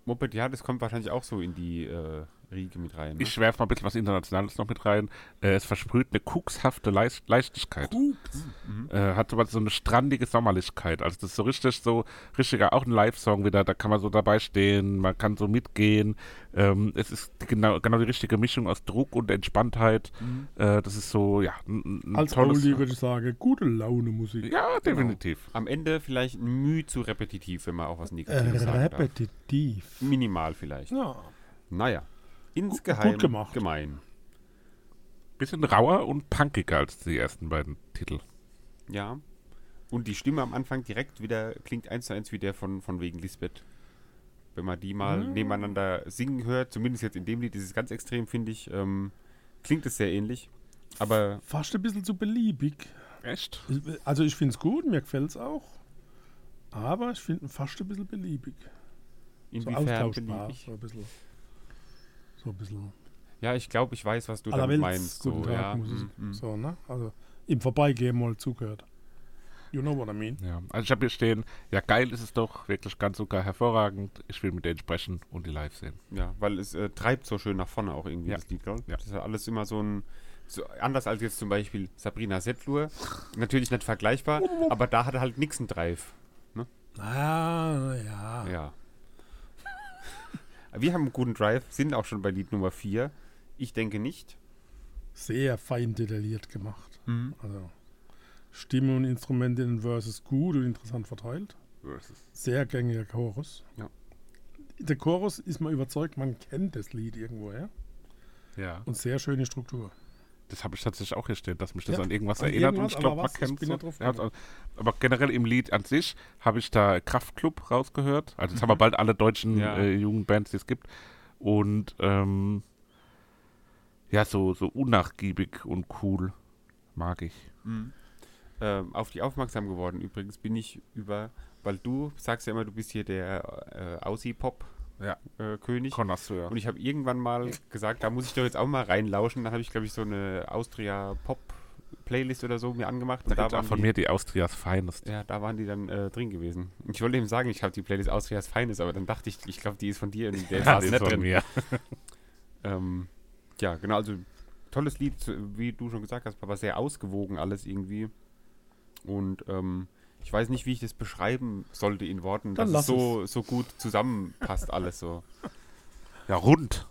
Moped, ja, das kommt wahrscheinlich auch so in die äh, Riege mit rein. Ne? Ich werfe mal ein bisschen was Internationales noch mit rein. Äh, es versprüht eine kokshafte Leis- Leichtigkeit. Äh, hat aber so eine strandige Sommerlichkeit. Also das ist so richtig so, richtiger, auch ein Live-Song wieder, da kann man so dabei stehen, man kann so mitgehen. Ähm, es ist die, genau, genau die richtige Mischung aus Druck und Entspanntheit. Äh, das ist so, ja, ein, ein Als. Oldie würde ich sagen, gute Laune Musik. ja, definitiv. Am Ende vielleicht ein Mühe zu repetitiv, wenn man auch was Äh, Negatives sagen darf. repetitiv. Minimal vielleicht. Ja. Naja, insgeheim gut gemacht. gemein. Bisschen rauer und punkiger als die ersten beiden Titel. Ja. Und die Stimme am Anfang direkt wieder klingt eins zu eins wie der von, von wegen Lisbeth. Wenn man die mal nebeneinander singen hört, zumindest jetzt in dem Lied, ist es ganz extrem, finde ich, ähm, klingt es sehr ähnlich. Aber Fast ein bisschen zu beliebig. Echt? Also ich finde es gut, mir gefällt es auch. Aber ich finde ihn fast ein bisschen beliebig. So inwiefern austauschbar. beliebig? So ein bisschen. So ein bisschen. Ja, ich glaube, ich weiß, was du damit meinst. Guten So, Tag, ja. Musik. mm, mm. So, ne? Also im Vorbeigehen mal zugehört. You know what I mean? Ja, also ich habe hier stehen, ja geil ist es doch, wirklich ganz sogar hervorragend. Ich will mit denen sprechen und die live sehen. Ja, weil es äh, treibt so schön nach vorne auch irgendwie, Ja. das Lied, gell? Ja. Das ist ja alles immer so ein, so anders als jetzt zum Beispiel Sabrina Settlur. Natürlich nicht vergleichbar, aber da hat er halt nix einen Drive. Ah, ja. Ja. Wir haben einen guten Drive, sind auch schon bei Lied Nummer 4. Ich denke nicht. Sehr fein detailliert gemacht. Mhm. Also Stimme und Instrumente in den Verses gut und interessant verteilt. Sehr gängiger Chorus. Ja. Der Chorus ist man überzeugt, man kennt das Lied irgendwoher. Ja. Und sehr schöne Struktur. Das habe ich tatsächlich auch hier stehen, dass mich das Ja, an irgendwas an erinnert und irgendwas, ich glaube, aber man kennt bin so. aber generell im Lied an sich habe ich da Kraftklub rausgehört. Also jetzt haben wir bald alle deutschen Ja. äh, Jugendbands, die es gibt. Und ähm, ja, so, so unnachgiebig und cool mag ich. Ähm, auf die aufmerksam geworden übrigens bin ich über, weil du sagst ja immer, du bist hier der äh, Aussie-Pop-König. Ja. Connoisseur. Und ich habe irgendwann mal gesagt, da muss ich doch jetzt auch mal reinlauschen. Dann habe ich, glaube ich, so eine Austria-Pop-Playlist oder so mir angemacht. Und Da da waren von die, mir die Austrias Finest. Ja, da waren die dann äh, drin gewesen. Und ich wollte eben sagen, ich habe die Playlist Austrias Feines, aber dann dachte ich, ich glaube, die ist von dir und der [LAUGHS] Ja, war ist nicht von drin. mir. [LAUGHS] Ähm, ja, genau, also tolles Lied, wie du schon gesagt hast, aber sehr ausgewogen alles irgendwie. Und ähm, ich weiß nicht, wie ich das beschreiben sollte in Worten, Dann dass es so, so gut zusammenpasst alles so. [LAUGHS] Ja, rund.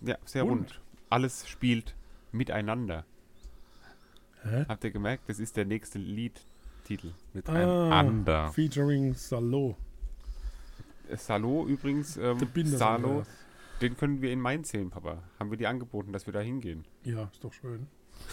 Ja, sehr Rund. rund. Alles spielt Miteinander. Hä? Habt ihr gemerkt? Das ist der nächste Liedtitel. Mit Ah, einander. Featuring Salo. Äh, Salo übrigens, ähm, Salo, den können wir in Mainz sehen, Papa. Haben wir dir angeboten, dass wir da hingehen. Ja, ist doch schön.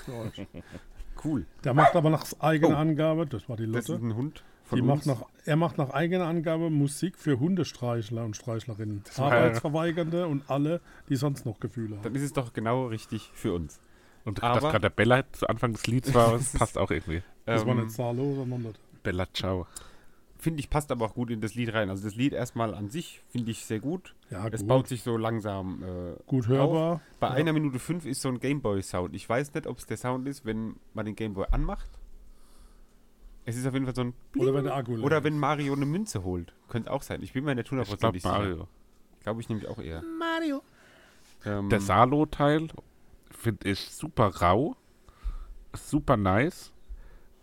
Für euch. [LAUGHS] Cool. Der macht aber nach eigener Oh. Angabe, das war die Das ist Lotte, ein Hund von die uns. macht nach, er macht nach eigener Angabe Musik für Hundestreichler und Streichlerinnen. war- Arbeitsverweigernde und alle, die sonst noch Gefühle haben. Dann ist es doch genau richtig für uns. Und dass Aber- gerade der Bella zu Anfang des Lieds war, [LAUGHS] das passt auch irgendwie. Das war Ähm, nicht Salo, sondern Lotte. Bella Ciao. Finde ich, passt aber auch gut in das Lied rein. Also das Lied erstmal an sich finde ich sehr gut. Ja, Es gut, baut sich so langsam äh, gut hörbar. Bei Ja. einer Minute fünf ist so ein Gameboy-Sound. Ich weiß nicht, ob es der Sound ist, wenn man den Gameboy anmacht. Es ist auf jeden Fall so ein Oder wenn der Akku Oder wenn Mario eine Münze holt. Könnte auch sein. Ich bin mir nicht hundertprozentig sicher. Mario. Glaube ich nämlich auch eher. Mario. Ähm, Der Salo-Teil finde ich super rau, super nice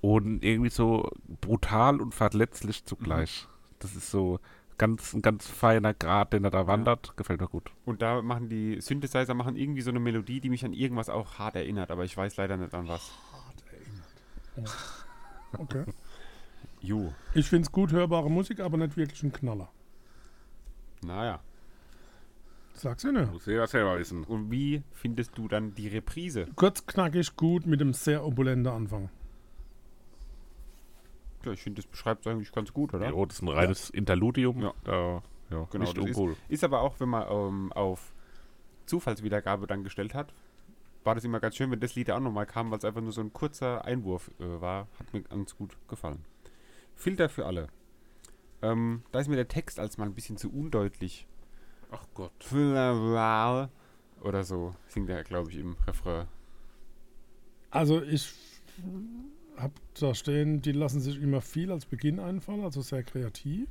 und irgendwie so brutal und verletzlich zugleich. Das ist so ganz, ein ganz feiner Grad, den er da wandert. Gefällt mir gut. und da machen die Synthesizer machen irgendwie so eine Melodie, die mich an irgendwas auch hart erinnert, aber ich weiß leider nicht an was. Okay. [LAUGHS] Jo. Ich finde es gut hörbare Musik, aber nicht wirklich ein Knaller. Naja. Sag's ja nicht. Muss jeder selber wissen. Und wie findest du dann die Reprise? Kurz, knackig, gut mit einem sehr opulenten Anfang. Ja, ich finde, das beschreibt es eigentlich ganz gut, oder? Ja, das ist ein reines Interludium. Ja. Da, ja, Genau, nicht das ist, ist aber auch, wenn man ähm, auf Zufallswiedergabe dann gestellt hat, war das immer ganz schön, wenn das Lied ja auch nochmal kam, weil es einfach nur so ein kurzer Einwurf äh, war. Hat mir ganz gut gefallen. Filter für alle. Ähm, da ist mir der Text als mal ein bisschen zu undeutlich. Ach Gott. Oder so singt er, glaube ich, im Refrain. Also ich habe da stehen, die lassen sich immer viel als Beginn einfallen, also sehr kreativ.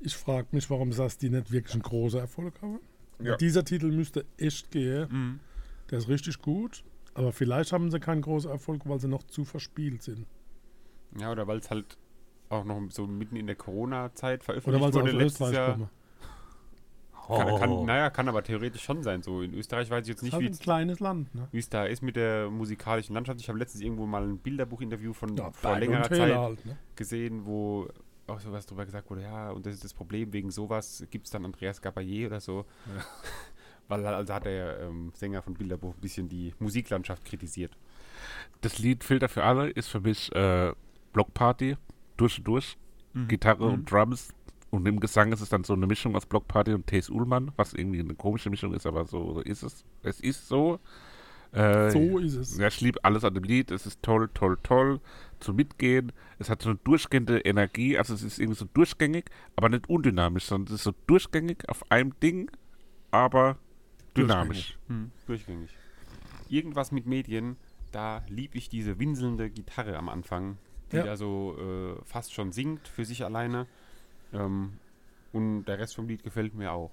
Ich frage mich, warum das die nicht wirklich einen großen Erfolg haben. Ja. Dieser Titel müsste echt gehen. Der ist richtig gut. Aber vielleicht haben sie keinen großen Erfolg, weil sie noch zu verspielt sind. Ja, oder weil es halt auch noch so mitten in der Corona-Zeit Oder veröffentlicht weil sie wurde aus letztes Österreich Jahr. kommen. Kann, Oh. kann, naja, kann aber theoretisch schon sein. So in Österreich weiß ich jetzt nicht, halt wie ein kleines Land. Ne? wie es da ist mit der musikalischen Landschaft. Ich habe letztens irgendwo mal ein Bilderbuch-Interview von Ja, vor längerer Zeit halt. Ne? gesehen, wo auch sowas drüber gesagt wurde, ja, und das ist das Problem, wegen sowas gibt es dann Andreas Gabayé oder so. [LAUGHS] Weil also hat der ähm, Sänger von Bilderbuch ein bisschen die Musiklandschaft kritisiert. Das Lied Filter für alle ist für mich äh, Blockparty durch und durch. Gitarre Mhm. und Drums. Und im Gesang ist es dann so eine Mischung aus Blockparty und T.S. Ullmann, was irgendwie eine komische Mischung ist, aber so, so ist es. Es ist so. Äh, So ist es. Ja, ich liebe alles an dem Lied. Es ist toll, toll, toll zum Mitgehen. Es hat so eine durchgehende Energie. Also es ist irgendwie so durchgängig, aber nicht undynamisch, sondern es ist so durchgängig auf einem Ding, aber dynamisch. Hm, durchgängig. Irgendwas mit Medien, da lieb ich diese winselnde Gitarre am Anfang, die Ja. da so äh, fast schon singt für sich alleine. Ähm, und der Rest vom Lied gefällt mir auch.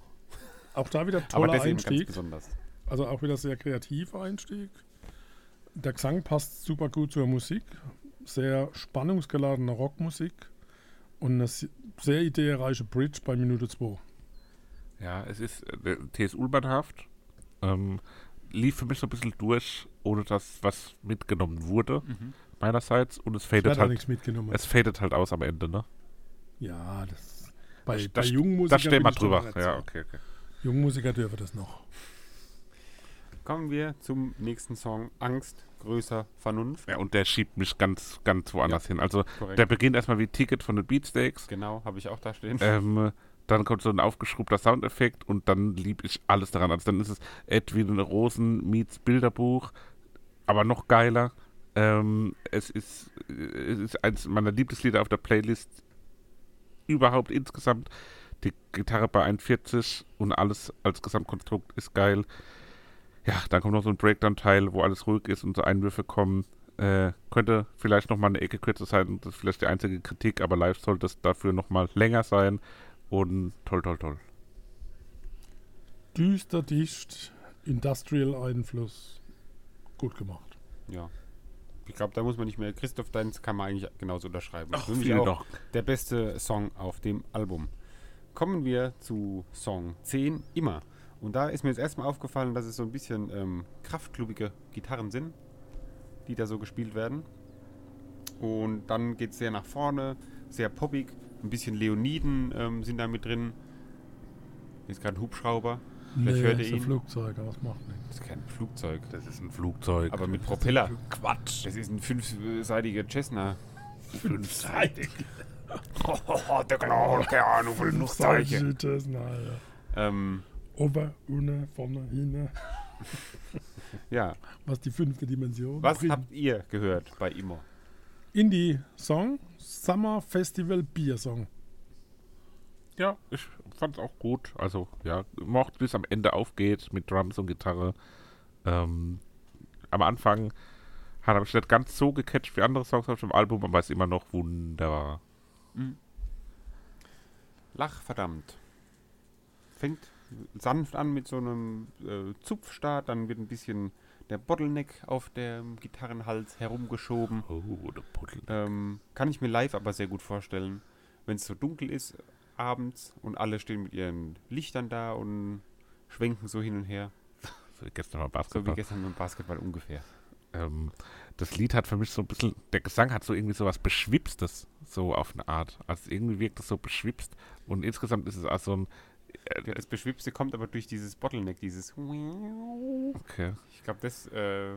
Auch da wieder [LAUGHS] Aber toller das eben ganz Einstieg. besonders. Also auch wieder sehr kreativer Einstieg. Der Gesang passt super gut zur Musik. Sehr spannungsgeladene Rockmusik. Und eine se- sehr ideereiche Bridge bei Minute 2. Ja, es ist äh, T.S. Ullmannhaft. Ähm, lief für mich so ein bisschen durch, ohne dass was mitgenommen wurde, meinerseits. Und es Ich fadet halt, nichts mitgenommen. es fadet halt aus am Ende, ne? Ja, das. Bei, Da- bei jungen Da Musikern stehen wir drüber. Ja, okay, okay. Jungen Musiker dürfen das noch. Kommen wir zum nächsten Song. Angst, größer, Vernunft. Ja, und der schiebt mich ganz, ganz woanders hin. Also Korrekt. der beginnt erstmal wie Ticket von den Beatsteaks. genau, habe ich auch da stehen. Ähm, dann kommt so ein aufgeschrubbter Soundeffekt und dann lieb ich alles daran. Also dann ist es Edwin Rosen meets Bilderbuch, aber noch geiler. Ähm, es ist, es ist eins meiner Lieblingslieder auf der Playlist überhaupt insgesamt. Die Gitarre bei 41 und alles als Gesamtkonstrukt ist geil. Ja, dann kommt noch so ein Breakdown-Teil, wo alles ruhig ist und so Einwürfe kommen. Äh, könnte vielleicht noch mal eine Ecke kürzer sein, das ist vielleicht die einzige Kritik, aber live sollte es dafür noch mal länger sein und toll, toll, toll. Düster, dicht, Industrial-Einfluss. Gut gemacht. Ja. Ich glaube, da muss man nicht mehr. Christoph, deins kann man eigentlich genauso unterschreiben. Vielen auch Dank. der beste Song auf dem Album. Kommen wir zu Song 10, immer. Und da ist mir jetzt erstmal aufgefallen, dass es so ein bisschen ähm, kraftklubige Gitarren sind, die da so gespielt werden. Und dann geht es sehr nach vorne, sehr poppig. Ein bisschen Leoniden ähm, sind da mit drin. Ist gerade ein Hubschrauber. Vielleicht hört ihr ist ein ihn. Flugzeug, aber das macht nichts. Das ist kein Flugzeug. Das ist ein Flugzeug. Aber mit Propeller. Quatsch. Das ist ein fünfseitiger Cessna. Fünfseitig. Oh, [LAUGHS] der genau, keine Ahnung Fünfseitige Cessna, Alter. Ähm, Ober, unten, vorne, hinten. [LAUGHS] ja. Was die fünfte Dimension Was bringt. habt ihr gehört bei Immo? Indie-Song, Summer Festival Beer Song. Ja, ich fand's auch gut. Also, ja, mochte, wie es am Ende aufgeht mit Drums und Gitarre. Ähm, am Anfang hat er mich nicht ganz so gecatcht wie andere Songs auf dem Album, aber ist immer noch wunderbar. Lach, verdammt. Fängt sanft an mit so einem äh, Zupfstart, dann wird ein bisschen der Bottleneck auf dem Gitarrenhals herumgeschoben. Oh, der Puddel. Ähm, kann ich mir live aber sehr gut vorstellen, wenn es so dunkel ist abends und alle stehen mit ihren Lichtern da und schwenken so hin und her. So wie gestern mal So wie Basketball. gestern beim Basketball ungefähr. ähm, das Lied hat für mich so ein bisschen, der Gesang hat so irgendwie so was Beschwipstes, so auf eine Art. Also irgendwie wirkt es so beschwipst und insgesamt ist es auch so ein, Ja, das Beschwipste kommt aber durch dieses Bottleneck, dieses. okay. Ich glaube, das äh,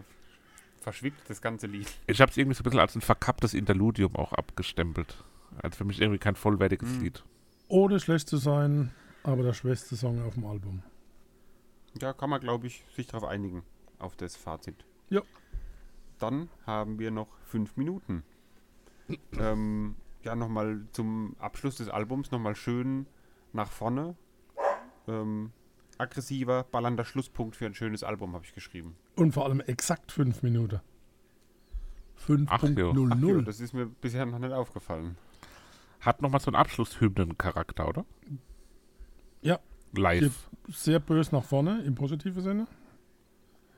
verschwippt das ganze Lied. Ich habe es irgendwie so ein bisschen als ein verkapptes Interludium auch abgestempelt. Also für mich irgendwie kein vollwertiges Mhm. Lied. Ohne schlecht zu sein, aber der schwächste Song auf dem Album. Ja, kann man, glaube ich, sich darauf einigen, auf das Fazit. Ja. Dann haben wir noch fünf Minuten. ähm, ja, nochmal zum Abschluss des Albums nochmal schön nach vorne. Ähm, aggressiver, ballernder Schlusspunkt für ein schönes Album, habe ich geschrieben. Und vor allem exakt fünf Minuten. Ach jo. Ach jo, 5.00. das ist mir bisher noch nicht aufgefallen. Hat nochmal so einen Abschlusshymnen-Charakter, oder? Ja. Live. Sehr bös nach vorne, im positiven Sinne.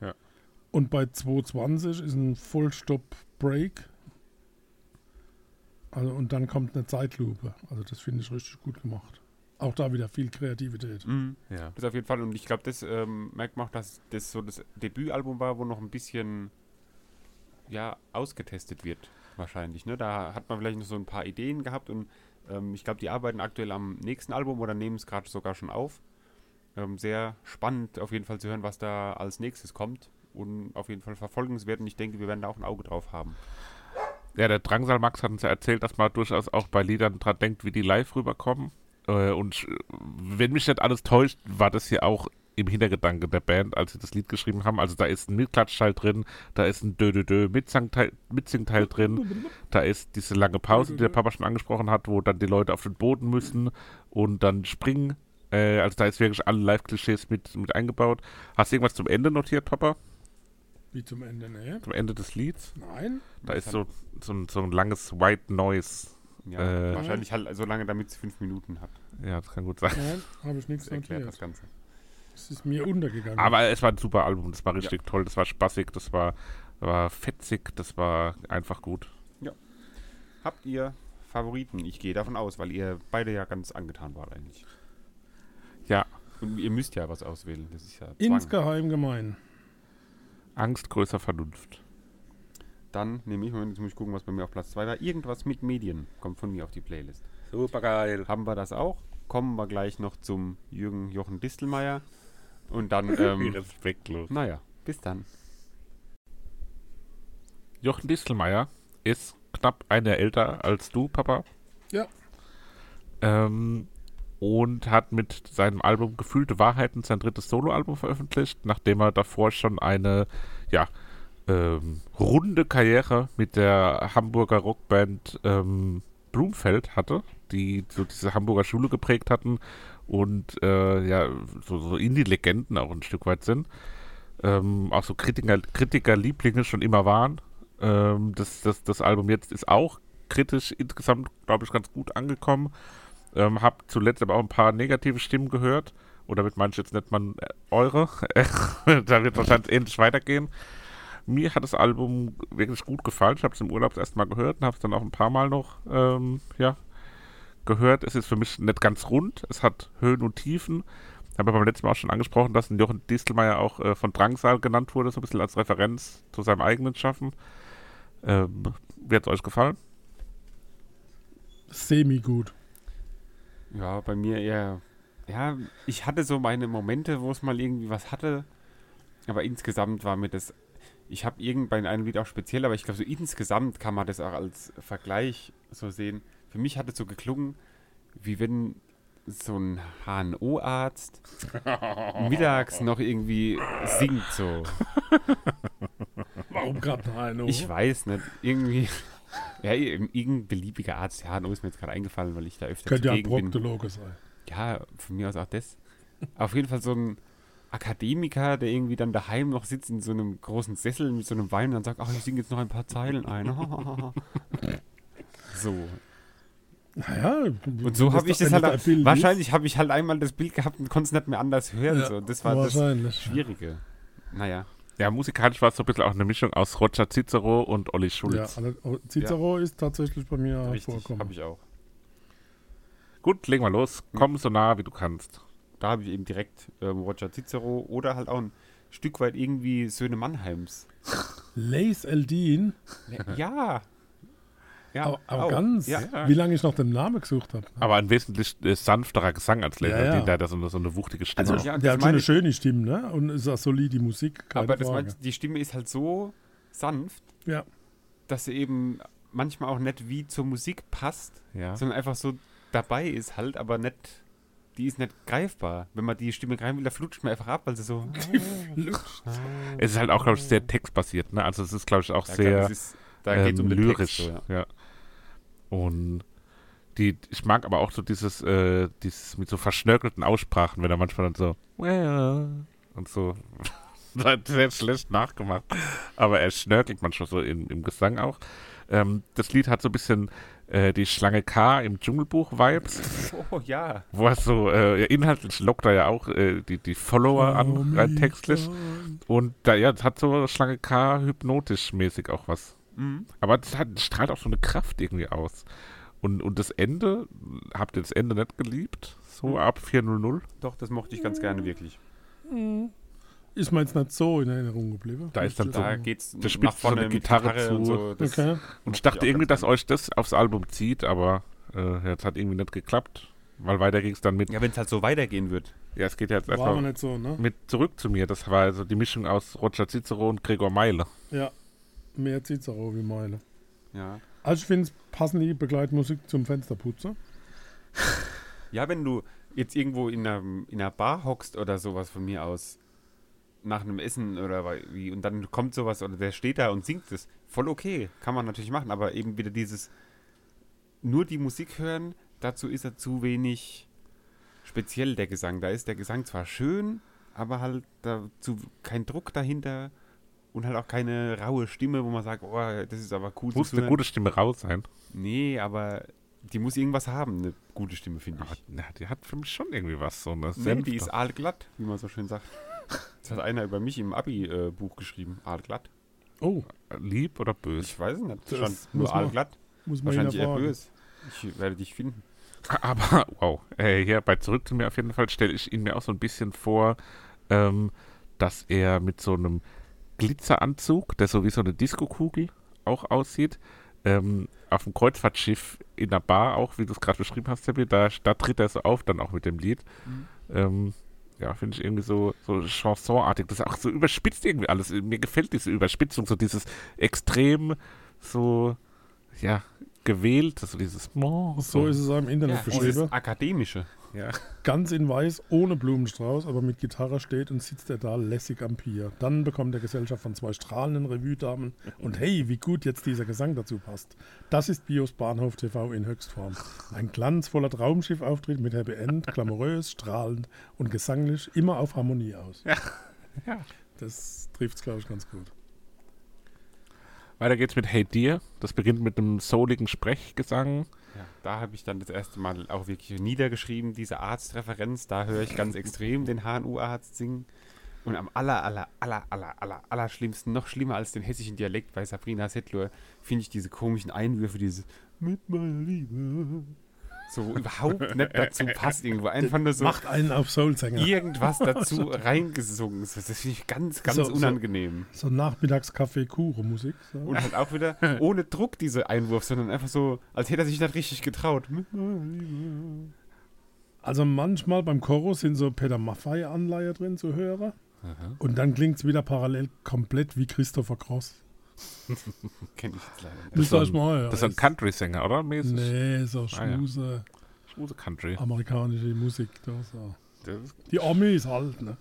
Ja. Und bei 2.20 ist ein Vollstopp-Break. Also, und dann kommt eine Zeitlupe. Also das finde ich richtig gut gemacht. Auch da wieder viel Kreativität. Ja. Das auf jeden Fall. Und ich glaube, das ähm, merkt man auch, dass das so das Debütalbum war, wo noch ein bisschen ja, ausgetestet wird, wahrscheinlich. Ne? Da hat man vielleicht noch so ein paar Ideen gehabt und ähm, ich glaube, die arbeiten aktuell am nächsten Album oder nehmen es gerade sogar schon auf. Ähm, sehr spannend auf jeden Fall zu hören, was da als nächstes kommt und auf jeden Fall verfolgenswert und ich denke, wir werden da auch ein Auge drauf haben. Ja, der Drangsal Max hat uns ja erzählt, dass man durchaus auch bei Liedern dran denkt, wie die live rüberkommen. Äh, und wenn mich nicht alles täuscht, war das hier auch im Hintergedanke der Band, als sie das Lied geschrieben haben. Also da ist ein Mitklatschteil drin, da ist ein Dö-Dö-Dö Mitsingteil drin, da ist diese lange Pause, die der Papa schon angesprochen hat, wo dann die Leute auf den Boden müssen und dann springen. Äh, also da ist wirklich alle Live-Klischees mit, mit eingebaut. Hast du irgendwas zum Ende notiert, Papa? Wie zum Ende, ne? Zum Ende des Lieds? Nein. Da ist so, so, ein, so ein langes White Noise. Ja, Äh, wahrscheinlich halt so lange, damit es fünf Minuten hat. Ja, das kann gut sein. Nein, habe ich nichts Das erklärt das. Ganze. Es ist mir untergegangen. Aber es war ein super Album, das war richtig toll, das war spaßig, das war, war fetzig, das war einfach gut. Habt ihr Favoriten? Ich gehe davon aus, weil ihr beide ja ganz angetan wart eigentlich. Ja, Und ihr müsst ja was auswählen. Das ist ja Zwang. Insgeheim gemein. Angst größer Vernunft. Dann nehme ich, Moment, jetzt muss ich gucken, was bei mir auf Platz 2 war. Irgendwas mit Medien kommt von mir auf die Playlist. Super geil. Haben wir das auch? Kommen wir gleich noch zum Jürgen Jochen Distelmeier. Und dann, Wie [LAUGHS] ähm, respektlos. naja, bis dann. Jochen Distelmeier ist knapp ein Jahr älter als du, Papa. Ja. Ähm, und hat mit seinem Album Gefühlte Wahrheiten sein drittes Soloalbum veröffentlicht, nachdem er davor schon eine, ja, ähm, runde Karriere mit der Hamburger Rockband ähm, Blumfeld hatte, die so diese Hamburger Schule geprägt hatten und äh, ja, so, so Indie-Legenden auch ein Stück weit sind. Ähm, auch so Kritiker, Kritiker-Lieblinge schon immer waren. Ähm, das, das, das Album jetzt ist auch kritisch insgesamt, glaube ich, ganz gut angekommen. Ähm, hab zuletzt aber auch ein paar negative Stimmen gehört. Oder mit manchen jetzt nennt man äh, eure. [LAUGHS] da wird wahrscheinlich ähnlich weitergehen. Mir hat das Album wirklich gut gefallen. Ich habe es im Urlaub das erste Mal gehört und habe es dann auch ein paar Mal noch ähm, ja, gehört. Es ist für mich nicht ganz rund. Es hat Höhen und Tiefen. Habe beim letzten Mal auch schon angesprochen, dass ein Jochen Distelmeier auch äh, von Drangsal genannt wurde, so ein bisschen als Referenz zu seinem eigenen Schaffen. Ähm, wie hat es euch gefallen? Semi-gut. Ja, bei mir eher. Ja, ich hatte so meine Momente, wo es mal irgendwie was hatte. Aber insgesamt war mir das. Ich habe irgend bei einem Lied auch speziell, aber ich glaube, so insgesamt kann man das auch als Vergleich so sehen. Für mich hat es so geklungen, wie wenn so ein HNO-Arzt [LAUGHS] mittags noch irgendwie singt so. Warum gerade eine Ich weiß nicht. Irgendwie. Ja, irgendein beliebiger Arzt. HNO ist mir jetzt gerade eingefallen, weil ich da öfter Könnte ja ein. Proktologe sein. Ja, von mir aus auch das. Auf jeden Fall so ein Akademiker, der irgendwie dann daheim noch sitzt in so einem großen Sessel mit so einem Wein und dann sagt, ach, ich singe jetzt noch ein paar Zeilen ein. [LAUGHS] so. Naja, Und so habe ich das halt. auch- Wahrscheinlich habe ich halt einmal das Bild gehabt und konnte es nicht mehr anders hören. Ja, so. Das war das. Schwierige. Naja. Ja, musikalisch war es so ein bisschen auch eine Mischung aus Roger Cicero und Olli Ja, Schulz. also, oh, Cicero ist tatsächlich bei mir Richtig, vorkommen. habe ich auch. Gut, legen wir los. Komm so nah, wie du kannst. Da habe ich eben direkt ähm, Roger Cicero oder halt auch ein Stück weit irgendwie Söhne Mannheims. Lace Eldin, Ja. Ja, aber, aber auch. ganz, Ja. wie lange ich nach dem Namen gesucht habe. Aber ein wesentlich sanfterer Gesang als Laser, Ja, ja. den der hat so eine, so eine wuchtige Stimme. Also, Ja, der hat schon eine schöne Stimme, ne? Und ist auch solide Musik, keine Aber das Frage. meinst, die Stimme ist halt so sanft, ja, dass sie eben manchmal auch nicht wie zur Musik passt, ja. sondern einfach so dabei ist halt, aber nicht, die ist nicht greifbar. Wenn man die Stimme greifen will, da flutscht man einfach ab, weil sie so... [LAUGHS] [LAUGHS] Es ist halt auch, glaube ich, sehr textbasiert. Ne? Also es ist, glaube ich, auch Ja, klar, sehr das ist, da ähm, geht's um den lyrisch. Text, so, ja. ja. Und die, ich mag aber auch so dieses, äh, dieses mit so verschnörkelten Aussprachen, wenn er manchmal dann so und so [LAUGHS] sehr schlecht nachgemacht. Aber er schnörkelt manchmal so im, im Gesang auch. Ähm, das Lied hat so ein bisschen äh, die Schlange K im Dschungelbuch-Vibes, Oh ja. wo er so, äh, inhaltlich lockt er ja auch äh, die, die Follower an, rein textlich. Und da, ja, das hat so Schlange K hypnotisch mäßig auch was. Mhm. Aber das hat, strahlt auch so eine Kraft irgendwie aus. Und, und das Ende, habt ihr das Ende nicht geliebt? So Hm. ab 4.00? Doch, das mochte ich ganz gerne, wirklich. Ist mir jetzt nicht so in Erinnerung geblieben. Da ist dann so- Da geht's Da nach spitzt so vorne eine mit Gitarre zu. und so. Das Okay. Und ich dachte irgendwie, dass euch das aufs Album zieht, aber äh, das hat irgendwie nicht geklappt. Weil weiter ging es dann mit, Ja, wenn es halt so weitergehen wird. ja, es geht ja jetzt War aber erstmal nicht so, ne? mit zurück zu mir. Das war also die Mischung aus Roger Cicero und Gregor Meile. Ja. Mehr Cicero wie Meile. Ja. Also ich finde es passend die Begleitmusik zum Fensterputzen. Ja, wenn du jetzt irgendwo in einer, in einer Bar hockst oder sowas von mir aus, nach einem Essen oder wie, und dann kommt sowas oder der steht da und singt es, voll okay, kann man natürlich machen, aber eben wieder dieses, nur die Musik hören, dazu ist er zu wenig speziell, der Gesang. Da ist der Gesang zwar schön, aber halt dazu kein Druck dahinter und halt auch keine raue Stimme, wo man sagt, oh, das ist aber cool. Muss zu eine hören. gute Stimme raus sein. Nee, aber die muss irgendwas haben, eine gute Stimme, finde ich. na, die hat für mich schon irgendwie was. So eine Nee, die ist aalglatt, wie man so schön sagt. Das hat einer über mich im Abi-Buch geschrieben. Aalglatt. Oh, Lieb oder böse? Ich weiß es nicht. Das Stand muss nur man aalglatt. muss man Wahrscheinlich eher böse. Ich werde dich finden. Aber, wow, äh, hier bei Zurück zu mir auf jeden Fall stelle ich ihn mir auch so ein bisschen vor, ähm, dass er mit so einem Glitzeranzug, der so wie so eine Diskokugel auch aussieht, ähm, auf dem Kreuzfahrtschiff in der Bar auch, wie du es gerade beschrieben hast, Seppi, da, da tritt er so auf dann auch mit dem Lied. Ähm, ja, finde ich irgendwie so, so chansonartig. Das ist auch so überspitzt irgendwie alles. Mir gefällt diese Überspitzung, so dieses extrem so, ja, gewählt, so dieses So ist es auch im Internet dieses beschrieben. Akademische. Ja. Ganz in weiß, ohne Blumenstrauß, aber mit Gitarre steht und sitzt er da lässig am Pier. Dann bekommt er Gesellschaft von zwei strahlenden Revue-Damen. Und hey, wie gut jetzt dieser Gesang dazu passt. Das ist Bios Bahnhof TV in Höchstform. Ein glanzvoller Traumschiffauftritt mit Happy End, glamourös, strahlend und gesanglich immer auf Harmonie aus. Ja. Das trifft es, glaube ich, ganz gut. Weiter geht's mit Hey Dear. Das beginnt mit einem souligen Sprechgesang. Ja, da habe ich dann das erste Mal auch wirklich niedergeschrieben, diese Arztreferenz. Da höre ich ganz extrem den HNU-Arzt singen. Und am aller, aller, aller, aller, aller, aller schlimmsten, noch schlimmer als den hessischen Dialekt bei Sabrina Settler, finde ich diese komischen Einwürfe, dieses mit meiner Liebe. So überhaupt nicht dazu [LAUGHS] passt irgendwo. Einfach nur so Macht einen auf Soulsänger. irgendwas [LAUGHS] dazu reingesungen. Das das finde ich ganz, ganz So- so- unangenehm. So Nachmittagskaffee-Kure-Musik. So. Und halt auch wieder [LAUGHS] ohne Druck, diese Einwurf, sondern einfach so, als hätte er sich nicht richtig getraut. Also manchmal beim Chorus sind so Peter Maffay-Anleihe drin zu hören. Und dann klingt es wieder parallel komplett wie Christopher Cross. [LAUGHS] Kenn ich jetzt leider nicht. So ihr euch ein- mal hören. Das ist ein Country-Sänger, oder? Mäßig? Nee, so Ah, ja. schmuse Schmuse Country. amerikanische Musik. Da, so. Das ist Die Amis halt, ne?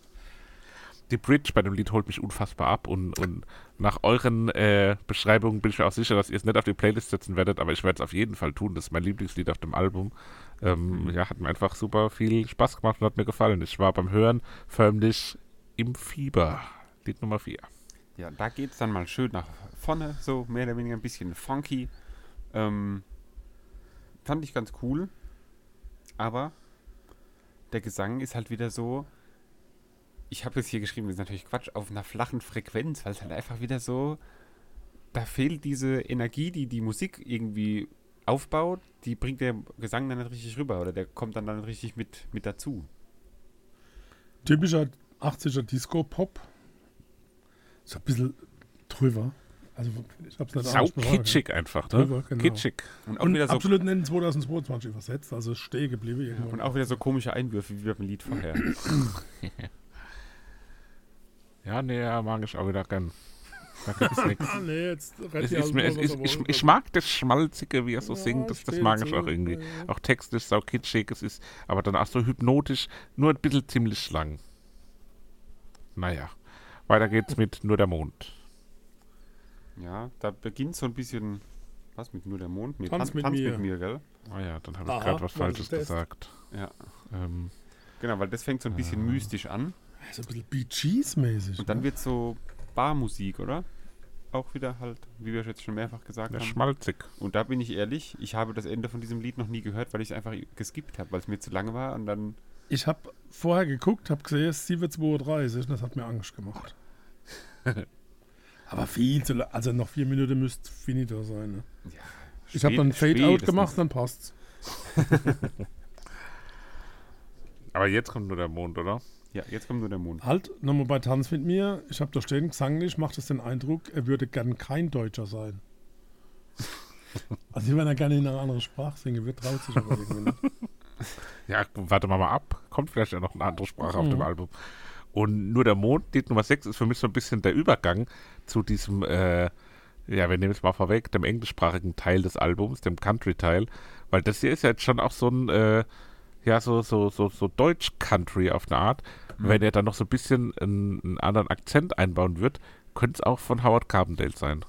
die Bridge bei dem Lied holt mich unfassbar ab und, und nach euren äh, Beschreibungen bin ich mir auch sicher, dass ihr es nicht auf die Playlist setzen werdet, aber ich werde es auf jeden Fall tun. Das ist mein Lieblingslied auf dem Album. Ähm, Ja, hat mir einfach super viel Spaß gemacht und hat mir gefallen. Ich war beim Hören förmlich im Fieber. Lied Nummer 4. Ja, da geht es dann mal schön nach vorne, so mehr oder weniger ein bisschen funky. Ähm, fand ich ganz cool. Aber der Gesang ist halt wieder so. Ich habe jetzt hier geschrieben, das ist natürlich Quatsch, auf einer flachen Frequenz, weil es halt einfach wieder so. Da fehlt diese Energie, die die Musik irgendwie aufbaut, die bringt der Gesang dann nicht richtig rüber oder der kommt dann, dann richtig mit, mit dazu. Typischer 80er Disco-Pop. So ein bisschen drüber. Also ich hab's nicht Sau kitschig einfach, Drüber, ne? genau. Kitschig. Und auch Und wieder so absolut in 2022 übersetzt, also stehen geblieben irgendwo. und auch wieder so komische Einwürfe wie beim Lied vorher. [LAUGHS] Ja, nee, ja, mag ich auch wieder gern. Da gibt es nichts. ah, nee, jetzt Es ist mir, mal, es ist, ich, ich mag das Schmalzige, wie er so Ja, singt, das, das mag ich auch irgendwie. ja, ja. Auch textlich sau kitschig, es ist aber dann auch so hypnotisch, nur ein bisschen ziemlich lang. Naja, weiter geht's mit Nur der Mond. Ja, da beginnt so ein bisschen. Was mit nur der Mond? Nee, Tanz mit mir. mit mir, gell? Ah ja, dann habe ich gerade was Falsches gesagt. Ja. Ähm, Genau, weil das fängt so ein bisschen mystisch an. So ein bisschen Bee Gees-mäßig. Und dann ne? wird so Barmusik, oder? Auch wieder halt, wie wir jetzt schon mehrfach gesagt ja, haben. schmalzig. Und da bin ich ehrlich, ich habe das Ende von diesem Lied noch nie gehört, weil ich es einfach geskippt habe, weil es mir zu lange war. Und dann, Ich habe vorher geguckt, habe gesehen, es ist 7.32 und das hat mir Angst gemacht. [LAUGHS] Aber viel zu lang. Also noch vier Minuten müsste finito sein. Ne? ja. Ich habe dann Fade-Out gemacht, dann passt's. [LAUGHS] Aber jetzt kommt Nur der Mond, oder? Ja, jetzt kommt nur der Mond. Halt, nochmal bei Tanz mit mir. Ich habe da stehen, gesanglich macht es den Eindruck, er würde gern kein Deutscher sein. [LAUGHS] Also, wenn er gerne in einer anderen Sprache singen würde, traut sich aber irgendwie nicht. [LAUGHS] Ja, warte mal mal ab. Kommt vielleicht ja noch eine andere Sprache auf Mhm. dem Album. Und nur der Mond, Lied Nummer 6, ist für mich so ein bisschen der Übergang zu diesem, äh, ja, wir nehmen es mal vorweg, dem englischsprachigen Teil des Albums, dem Country-Teil. Weil das hier ist ja jetzt schon auch so ein, äh, ja, so, so, so, so Deutsch-Country auf eine Art. Wenn er dann noch so ein bisschen einen, einen anderen Akzent einbauen wird, könnte es auch von Howard Carbondale sein.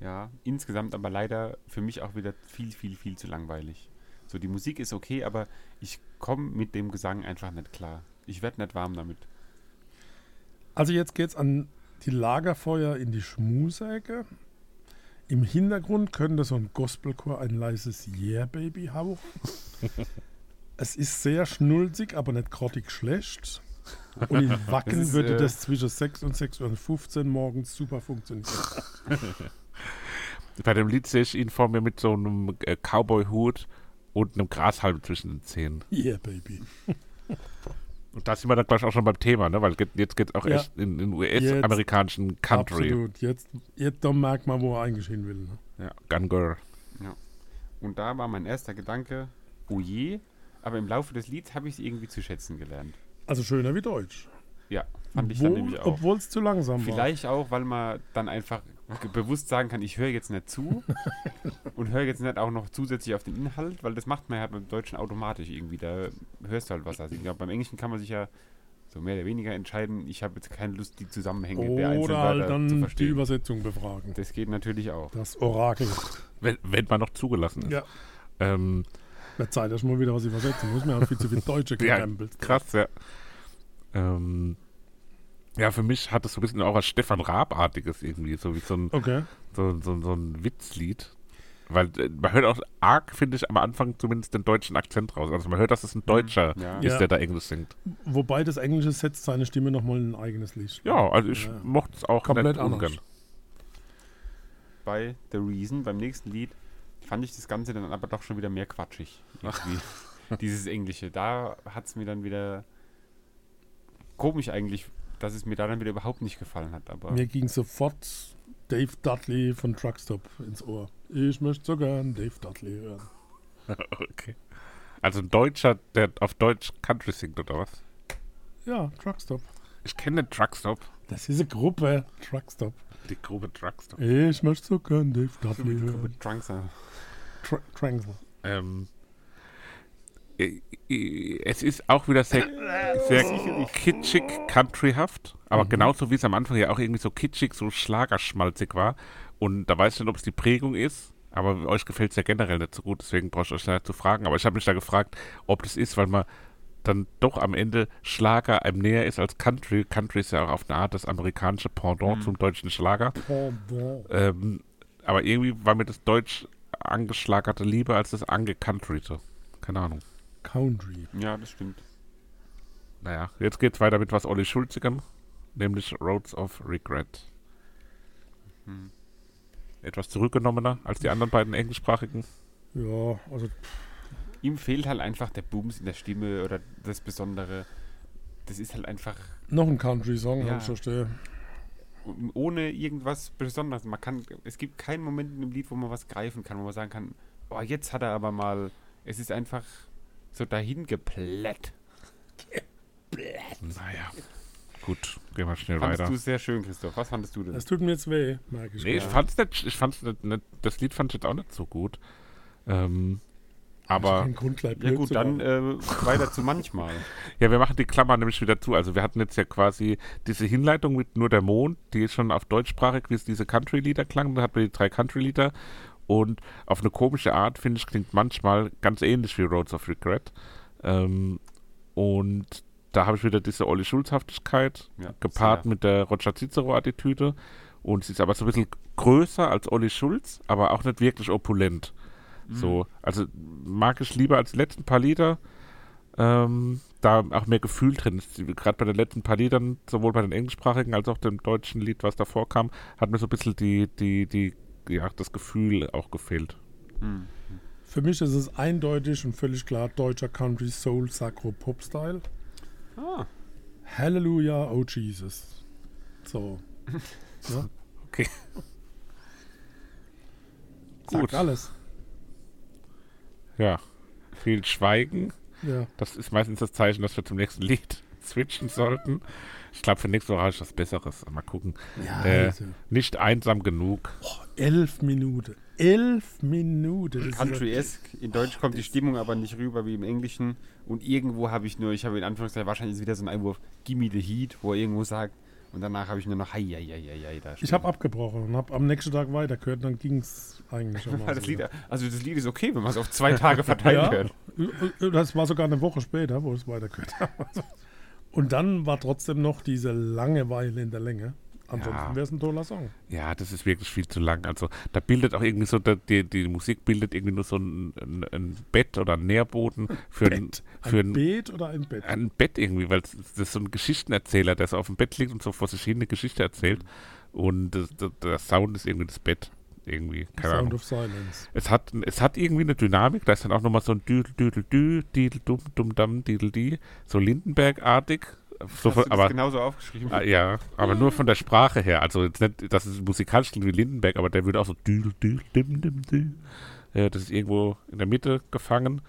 Ja, insgesamt aber leider für mich auch wieder viel, viel, viel zu langweilig. So, die Musik ist okay, aber ich komme mit dem Gesang einfach nicht klar. Ich werde nicht warm damit. Also, jetzt geht's an die Lagerfeuer in die Schmusäcke. Im Hintergrund könnte so ein Gospelchor ein leises Yeah Baby hauchen. [LAUGHS] es ist sehr schnulzig, aber nicht grottig schlecht. Und in [LAUGHS] Wacken Das ist, würde äh, das zwischen 6 und 6.15 Uhr morgens super funktionieren. [LAUGHS] Bei dem Lied sehe ich ihn vor mir mit so einem äh, Cowboy-Hut und einem Grashalm zwischen den Zähnen. Yeah Baby. [LAUGHS] Und da sind wir dann gleich auch schon beim Thema, ne? weil jetzt geht es auch Ja. echt in, in US-amerikanischen Country. Absolut. Jetzt, jetzt da merkt man, wo er eigentlich hin will. Ne? Ja, Gun Girl. Und da war mein erster Gedanke, oh je, aber im Laufe des Lieds habe ich es irgendwie zu schätzen gelernt. Also schöner wie Deutsch. Ja, fand ich dann nämlich auch. Obwohl es zu langsam war. Vielleicht auch, weil man dann einfach bewusst sagen kann, ich höre jetzt nicht zu [LAUGHS] und höre jetzt nicht auch noch zusätzlich auf den Inhalt, weil das macht man ja beim Deutschen automatisch irgendwie. Da hörst du halt was. Also ich glaube, beim Englischen kann man sich ja so mehr oder weniger entscheiden, ich habe jetzt keine Lust, die Zusammenhänge der einzelnen Oder halt Wörter zu dann die verstehen. Übersetzung befragen. Das geht natürlich auch. Das Orakel. Wenn, wenn man noch zugelassen ist. Ja. Ähm, Wird Zeit, dass ich mal wieder was übersetzen muss. Mir hat viel zu viel Deutsche [LAUGHS] Ja, gekrempelt. krass, ja. Ähm, ja, für mich hat es so ein bisschen auch was Stefan Raab-artiges irgendwie, so wie so ein, Okay. so, so, so ein Witzlied. Weil äh, man hört auch arg, finde ich, am Anfang zumindest den deutschen Akzent raus. Also man hört, dass es ein Deutscher Ja. ist, Ja. der da Englisch singt. Wobei das Englische setzt seine Stimme nochmal in ein eigenes Licht. Ja, also ich Ja. mochte es auch Komplett anders. Bei The Reason, beim nächsten Lied, fand ich das Ganze dann aber doch schon wieder mehr quatschig. [LAUGHS] Dieses Englische. Da hat es mir dann wieder komisch eigentlich, dass es mir da dann wieder überhaupt nicht gefallen hat. Aber Mir ging sofort Dave Dudley von Truckstop ins Ohr. Ich möchte so gern Dave Dudley hören. [LAUGHS] okay. Also ein Deutscher, der auf Deutsch Country singt, oder was? Ja, Truckstop. Ich kenne Truckstop. Das ist eine Gruppe. Truckstop. Die Gruppe Truckstop. Ich möchte so gern Dave Dudley hören. mit Drunks, äh, Tr Tranksel. Ähm, äh, äh, es ist auch wieder sehr, sehr kitschig, countryhaft, aber Mhm. genauso wie es am Anfang ja auch irgendwie so kitschig, so schlagerschmalzig war. Und da weiß ich nicht, ob es die Prägung ist, aber euch gefällt es ja generell nicht so gut, deswegen brauche ich euch nicht zu fragen. Aber ich habe mich da gefragt, ob das ist, weil man dann doch am Ende Schlager einem näher ist als Country. Country ist ja auch auf eine Art das amerikanische Pendant Mhm. zum deutschen Schlager. Pendant. Ähm, aber irgendwie war mir das deutsch angeschlagerte lieber als das angecountryte. Keine Ahnung. Country. ja, das stimmt. Naja, jetzt geht's weiter mit was Olli Schulzigem, nämlich Roads of Regret. Hm. Etwas zurückgenommener als die anderen beiden englischsprachigen. Ja, also Ihm fehlt halt einfach der Booms in der Stimme oder das Besondere. Das ist halt einfach noch ein Country-Song, Ja. ich verstehe. ohne irgendwas Besonderes. Man kann, es gibt keinen Moment in dem Lied, wo man was greifen kann, wo man sagen kann, oh, jetzt hat er aber mal, es ist einfach so dahin geplätt. Naja, gut, gehen wir schnell Fandest weiter. du sehr schön, Christoph. Was fandest du denn? Das tut mir jetzt weh, merke ich. Nee, ich fand's nicht, ich fand's nicht, nicht, das Lied fand ich jetzt auch nicht so gut. Ähm, aber Grund, ja gut, dann äh, weiter zu manchmal. [LAUGHS] Ja, wir machen die Klammer nämlich wieder zu. Also wir hatten jetzt ja quasi diese Hinleitung mit nur der Mond, die ist schon auf deutschsprachig, wie es diese Country-Lieder klang. Dann hatten wir die drei Country-Lieder. Und auf eine komische Art, finde ich, klingt manchmal ganz ähnlich wie Roads of Regret. Ähm, und da habe ich wieder diese Olli Schulzhaftigkeit Ja, gepaart sehr. mit der Roger Cicero-Attitüde. Und sie ist aber so ein bisschen größer als Olli Schulz, aber auch nicht wirklich opulent. So, also mag ich lieber als die letzten paar Lieder. Ähm, da auch mehr Gefühl drin ist. Gerade bei den letzten paar Liedern, sowohl bei den englischsprachigen als auch dem deutschen Lied, was davor kam, hat mir so ein bisschen die, die, die, ja, das Gefühl auch gefehlt. Mhm. Für mich ist es eindeutig und völlig klar deutscher Country Soul Sacro Pop Style. Ah, Hallelujah, oh Jesus. So. [LAUGHS] Ja, Okay. sagt Gut. alles. Ja. Viel Schweigen. Ja. Das ist meistens das Zeichen, dass wir zum nächsten Lied [LAUGHS] switchen sollten. Ich glaube, für nächste Woche habe ich was Besseres. Mal gucken. ja Äh, also. Nicht einsam genug. Elf Minuten. Elf Minuten. Country-esque. In Deutsch kommt die Stimmung aber nicht rüber wie im Englischen. Und irgendwo habe ich nur, ich habe in Anführungszeichen wahrscheinlich wieder so ein Einwurf, Gimme the Heat, wo er irgendwo sagt. Und danach habe ich nur noch Hei, hei, hei, hei, hei, da Ich habe abgebrochen und habe am nächsten Tag weitergehört, dann ging es eigentlich am [LAUGHS] das Lied, also das Lied ist okay, wenn man es auf zwei Tage [LAUGHS] verteilt Ja. hört. Das war sogar eine Woche später, wo ich es weitergehört habe. [LAUGHS] Und dann war trotzdem noch diese Langeweile in der Länge. Ansonsten Ja. wäre es ein toller Song. Ja, das ist wirklich viel zu lang. Also da bildet auch irgendwie so, die, die Musik bildet irgendwie nur so ein, ein, ein Bett oder ein Nährboden für ein, Bett. für Ein ein, Beet oder ein Bett? ein Bett irgendwie, weil es- das ist so ein Geschichtenerzähler, der so auf dem Bett liegt und so vor sich hin eine Geschichte erzählt. Und das, das, der Sound ist irgendwie das Bett. Irgendwie, keine Sound Ahnung. of Silence. Es hat, es hat irgendwie eine Dynamik, da ist dann auch nochmal so ein Düdel, Düdel, Dü, Didel, Dum, Dum, Dam, Didel, Die, so Lindenberg-artig. So Hast von, aber genauso aufgeschrieben? Ah, ja, aber nur von der Sprache her. Also jetzt nicht, dass es musikalisch klingt wie Lindenberg, aber der würde auch so dü, dü, dim, dim, dü. Äh, Das ist irgendwo in der Mitte gefangen.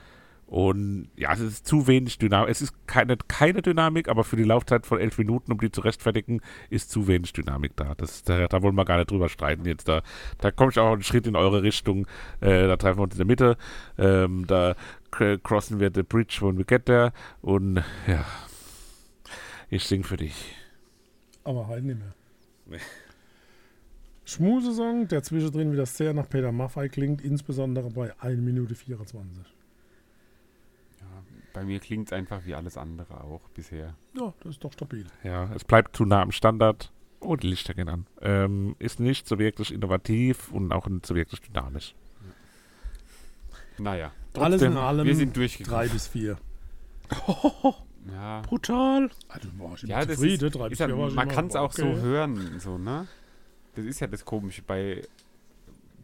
Und ja, es ist zu wenig Dynamik. Es ist keine, keine Dynamik, aber für die Laufzeit von elf Minuten, um die zu rechtfertigen, ist zu wenig Dynamik da. Das, da, da wollen wir gar nicht drüber streiten jetzt. Da, da komme ich auch einen Schritt in eure Richtung. Äh, da treffen wir uns in der Mitte. Ähm, da crossen wir the bridge when we get there. Und ja, ich sing für dich. Aber halt nicht mehr. Nee. Schmusesong, der zwischendrin wieder sehr nach Peter Maffay klingt, insbesondere bei 1 Minute 24. Bei mir klingt es einfach wie alles andere auch bisher. Ja, das ist doch stabil. Ja, es bleibt zu nah am Standard. Oh, die Lichter gehen an. Ähm, ist nicht so wirklich innovativ und auch nicht so wirklich dynamisch. Naja, Alles in Trotzdem, allem wir sind durchgekommen. 3 bis 4. [LAUGHS] Ja, Brutal. Also war ich ja das zufrieden. ist, drei ist bis ja, vier man kann es auch okay. so hören, so, ne? Das ist ja das Komische bei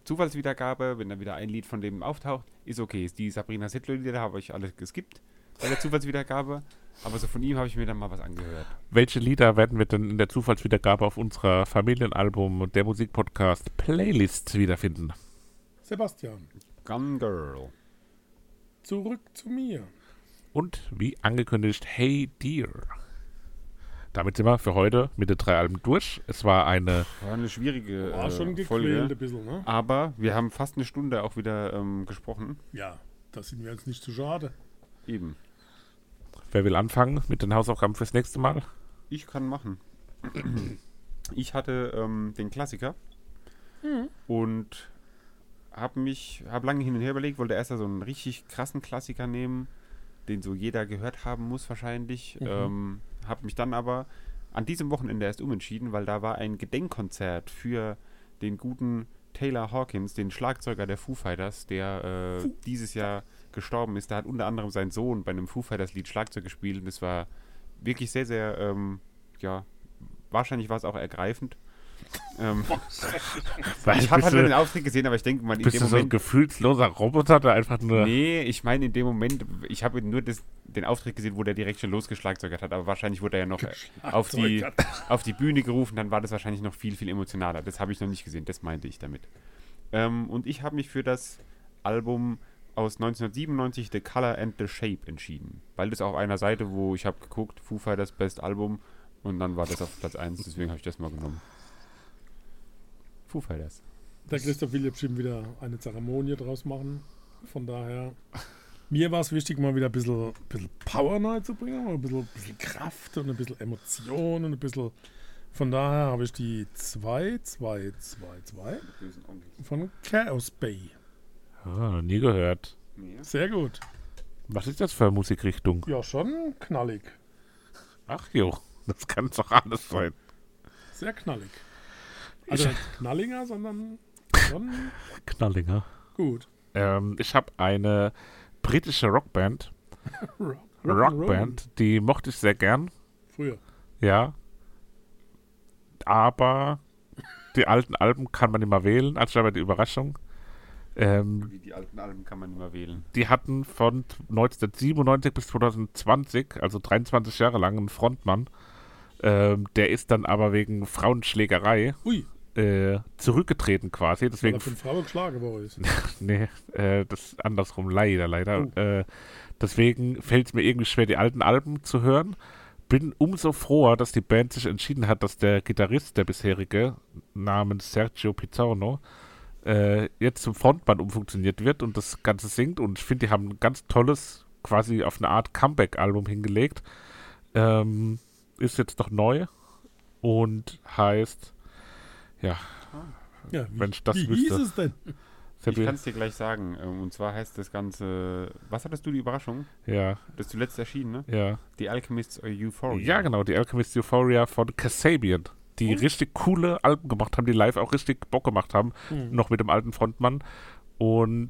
Zufallswiedergabe, wenn da wieder ein Lied von dem auftaucht, ist okay. Die Sabrina Settler-Lieder habe ich alle geskippt bei der Zufallswiedergabe. Aber so von ihm habe ich mir dann mal was angehört. Welche Lieder werden wir denn in der Zufallswiedergabe auf unserer Familienalbum und der Musikpodcast Playlist wiederfinden? Sebastian, Gun Girl. zurück zu mir. Und wie angekündigt, Hey Dear. Damit sind wir für heute mit den drei Alben durch. Es war eine, War eine schwierige War schon äh, gequält Folge. ein bisschen, ne? Aber wir haben fast eine Stunde auch wieder ähm, gesprochen. Ja, das sind wir jetzt nicht zu schade. Eben. wer will anfangen mit den Hausaufgaben fürs nächste Mal? Ich kann machen. [CLEARS THROAT] Ich hatte ähm, den Klassiker und habe mich, habe lange hin und her überlegt, wollte erst so einen richtig krassen Klassiker nehmen, den so jeder gehört haben muss wahrscheinlich. Ähm, habe mich dann aber an diesem Wochenende erst umentschieden, weil da war ein Gedenkkonzert für den guten Taylor Hawkins, den Schlagzeuger der Foo Fighters, der äh, dieses Jahr gestorben ist. Da hat unter anderem sein Sohn bei einem Foo Fighters Lied Schlagzeug gespielt und es war wirklich sehr, sehr, ähm, ja, wahrscheinlich war es auch ergreifend. ähm, [LAUGHS] [LAUGHS] ich habe halt nur den Auftritt gesehen, aber ich denke mal, in bist dem du so ein Moment. gefühlsloser Roboter, der einfach nur. Nee, ich meine in dem Moment, ich habe nur das, den Auftritt gesehen, wo der direkt schon losgeschlagzeugert hat, aber wahrscheinlich wurde er ja noch äh, auf die, auf die Bühne gerufen, dann war das wahrscheinlich noch viel, viel emotionaler. Das habe ich noch nicht gesehen, das meinte ich damit. Ähm, und ich habe mich für das Album aus 1997, The Color and the Shape, entschieden. Weil das auf einer Seite, wo ich habe geguckt, Foo Fighters Best Album, und dann war das auf Platz 1, deswegen habe ich das mal genommen. Foo Fighters. Der Christoph will ja bestimmt wieder eine Zeremonie draus machen. Von daher, mir war es wichtig, mal wieder ein bisschen, bisschen Power reinzubringen, mal ein bisschen, bisschen Kraft und ein bisschen Emotion und ein bisschen. Von daher habe ich die 2, 2, 2, 2 von Chaos Bay. Ah, noch nie gehört. Sehr gut. Was ist das für eine Musikrichtung? Ja, schon knallig. Ach jo, das kann doch alles sein. Sehr knallig. Also nicht knalliger, sondern schon Knallinger. gut. Ähm, ich habe eine britische Rockband, [LAUGHS] Rock, Rockband, die mochte ich sehr gern, Früher. ja. Aber die alten Alben kann man immer wählen, also aber die Überraschung. Ähm, Wie die alten Alben kann man immer wählen. die hatten von 1997 bis 2020, also 23 Jahre lang, einen Frontmann. Ähm, der ist dann aber wegen Frauenschlägerei Ui, äh, zurückgetreten quasi. weil Deswegen er von Frau geschlagen worden ist. [LAUGHS] Nee, äh, das ist andersrum, leider, leider. Oh. Äh, deswegen fällt es mir irgendwie schwer, die alten Alben zu hören. Bin umso froher, dass die Band sich entschieden hat, dass der Gitarrist, der bisherige, namens Sergio Pizzorno, äh, jetzt zum Frontmann umfunktioniert wird und das Ganze singt. Und ich finde, die haben ein ganz tolles, quasi auf eine Art Comeback-Album hingelegt. Ähm, ist jetzt noch neu und heißt, ja, Ja, wie, Wenn ich das wie wüsste. hieß es denn? Ich kann es dir gleich sagen. ähm, Und zwar heißt das Ganze. Was hattest du die Überraschung? ja, Das zuletzt erschienen, ne? ja. The Alchemist's Euphoria. Ja, genau, die Alchemist Euphoria von Kasabian, die richtig coole Alben gemacht haben, die live auch richtig Bock gemacht haben, Hm. noch mit dem alten Frontmann. Und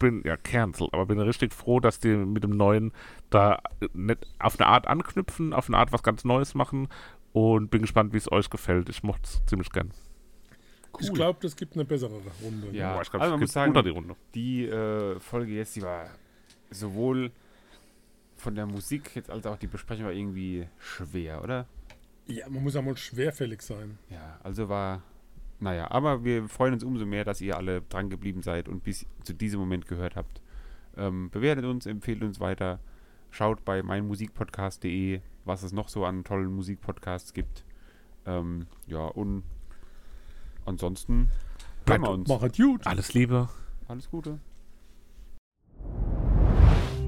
bin, ja, cancel, aber bin richtig froh, dass die mit dem neuen da äh, nicht auf eine Art anknüpfen, auf eine Art was ganz Neues machen und bin gespannt, wie es euch gefällt. Ich mochte es ziemlich gern. Ich glaube, das gibt eine bessere Runde. Ja. Boah, ich also glaube, man es muss gibt sagen- unter die Runde. Die äh, Folge jetzt, die war sowohl von der Musik jetzt als auch die Besprechung war irgendwie schwer, oder? Ja, man muss ja mal schwerfällig sein. Ja, also war. Naja, aber wir freuen uns umso mehr, dass ihr alle dran geblieben seid und bis zu diesem Moment gehört habt. Ähm, bewertet uns, empfehlt uns weiter. Schaut bei meinmusikpodcast.de, was es noch so an tollen Musikpodcasts gibt. Ähm, ja, und ansonsten wir uns. Machet gut. Alles Liebe. Alles Gute.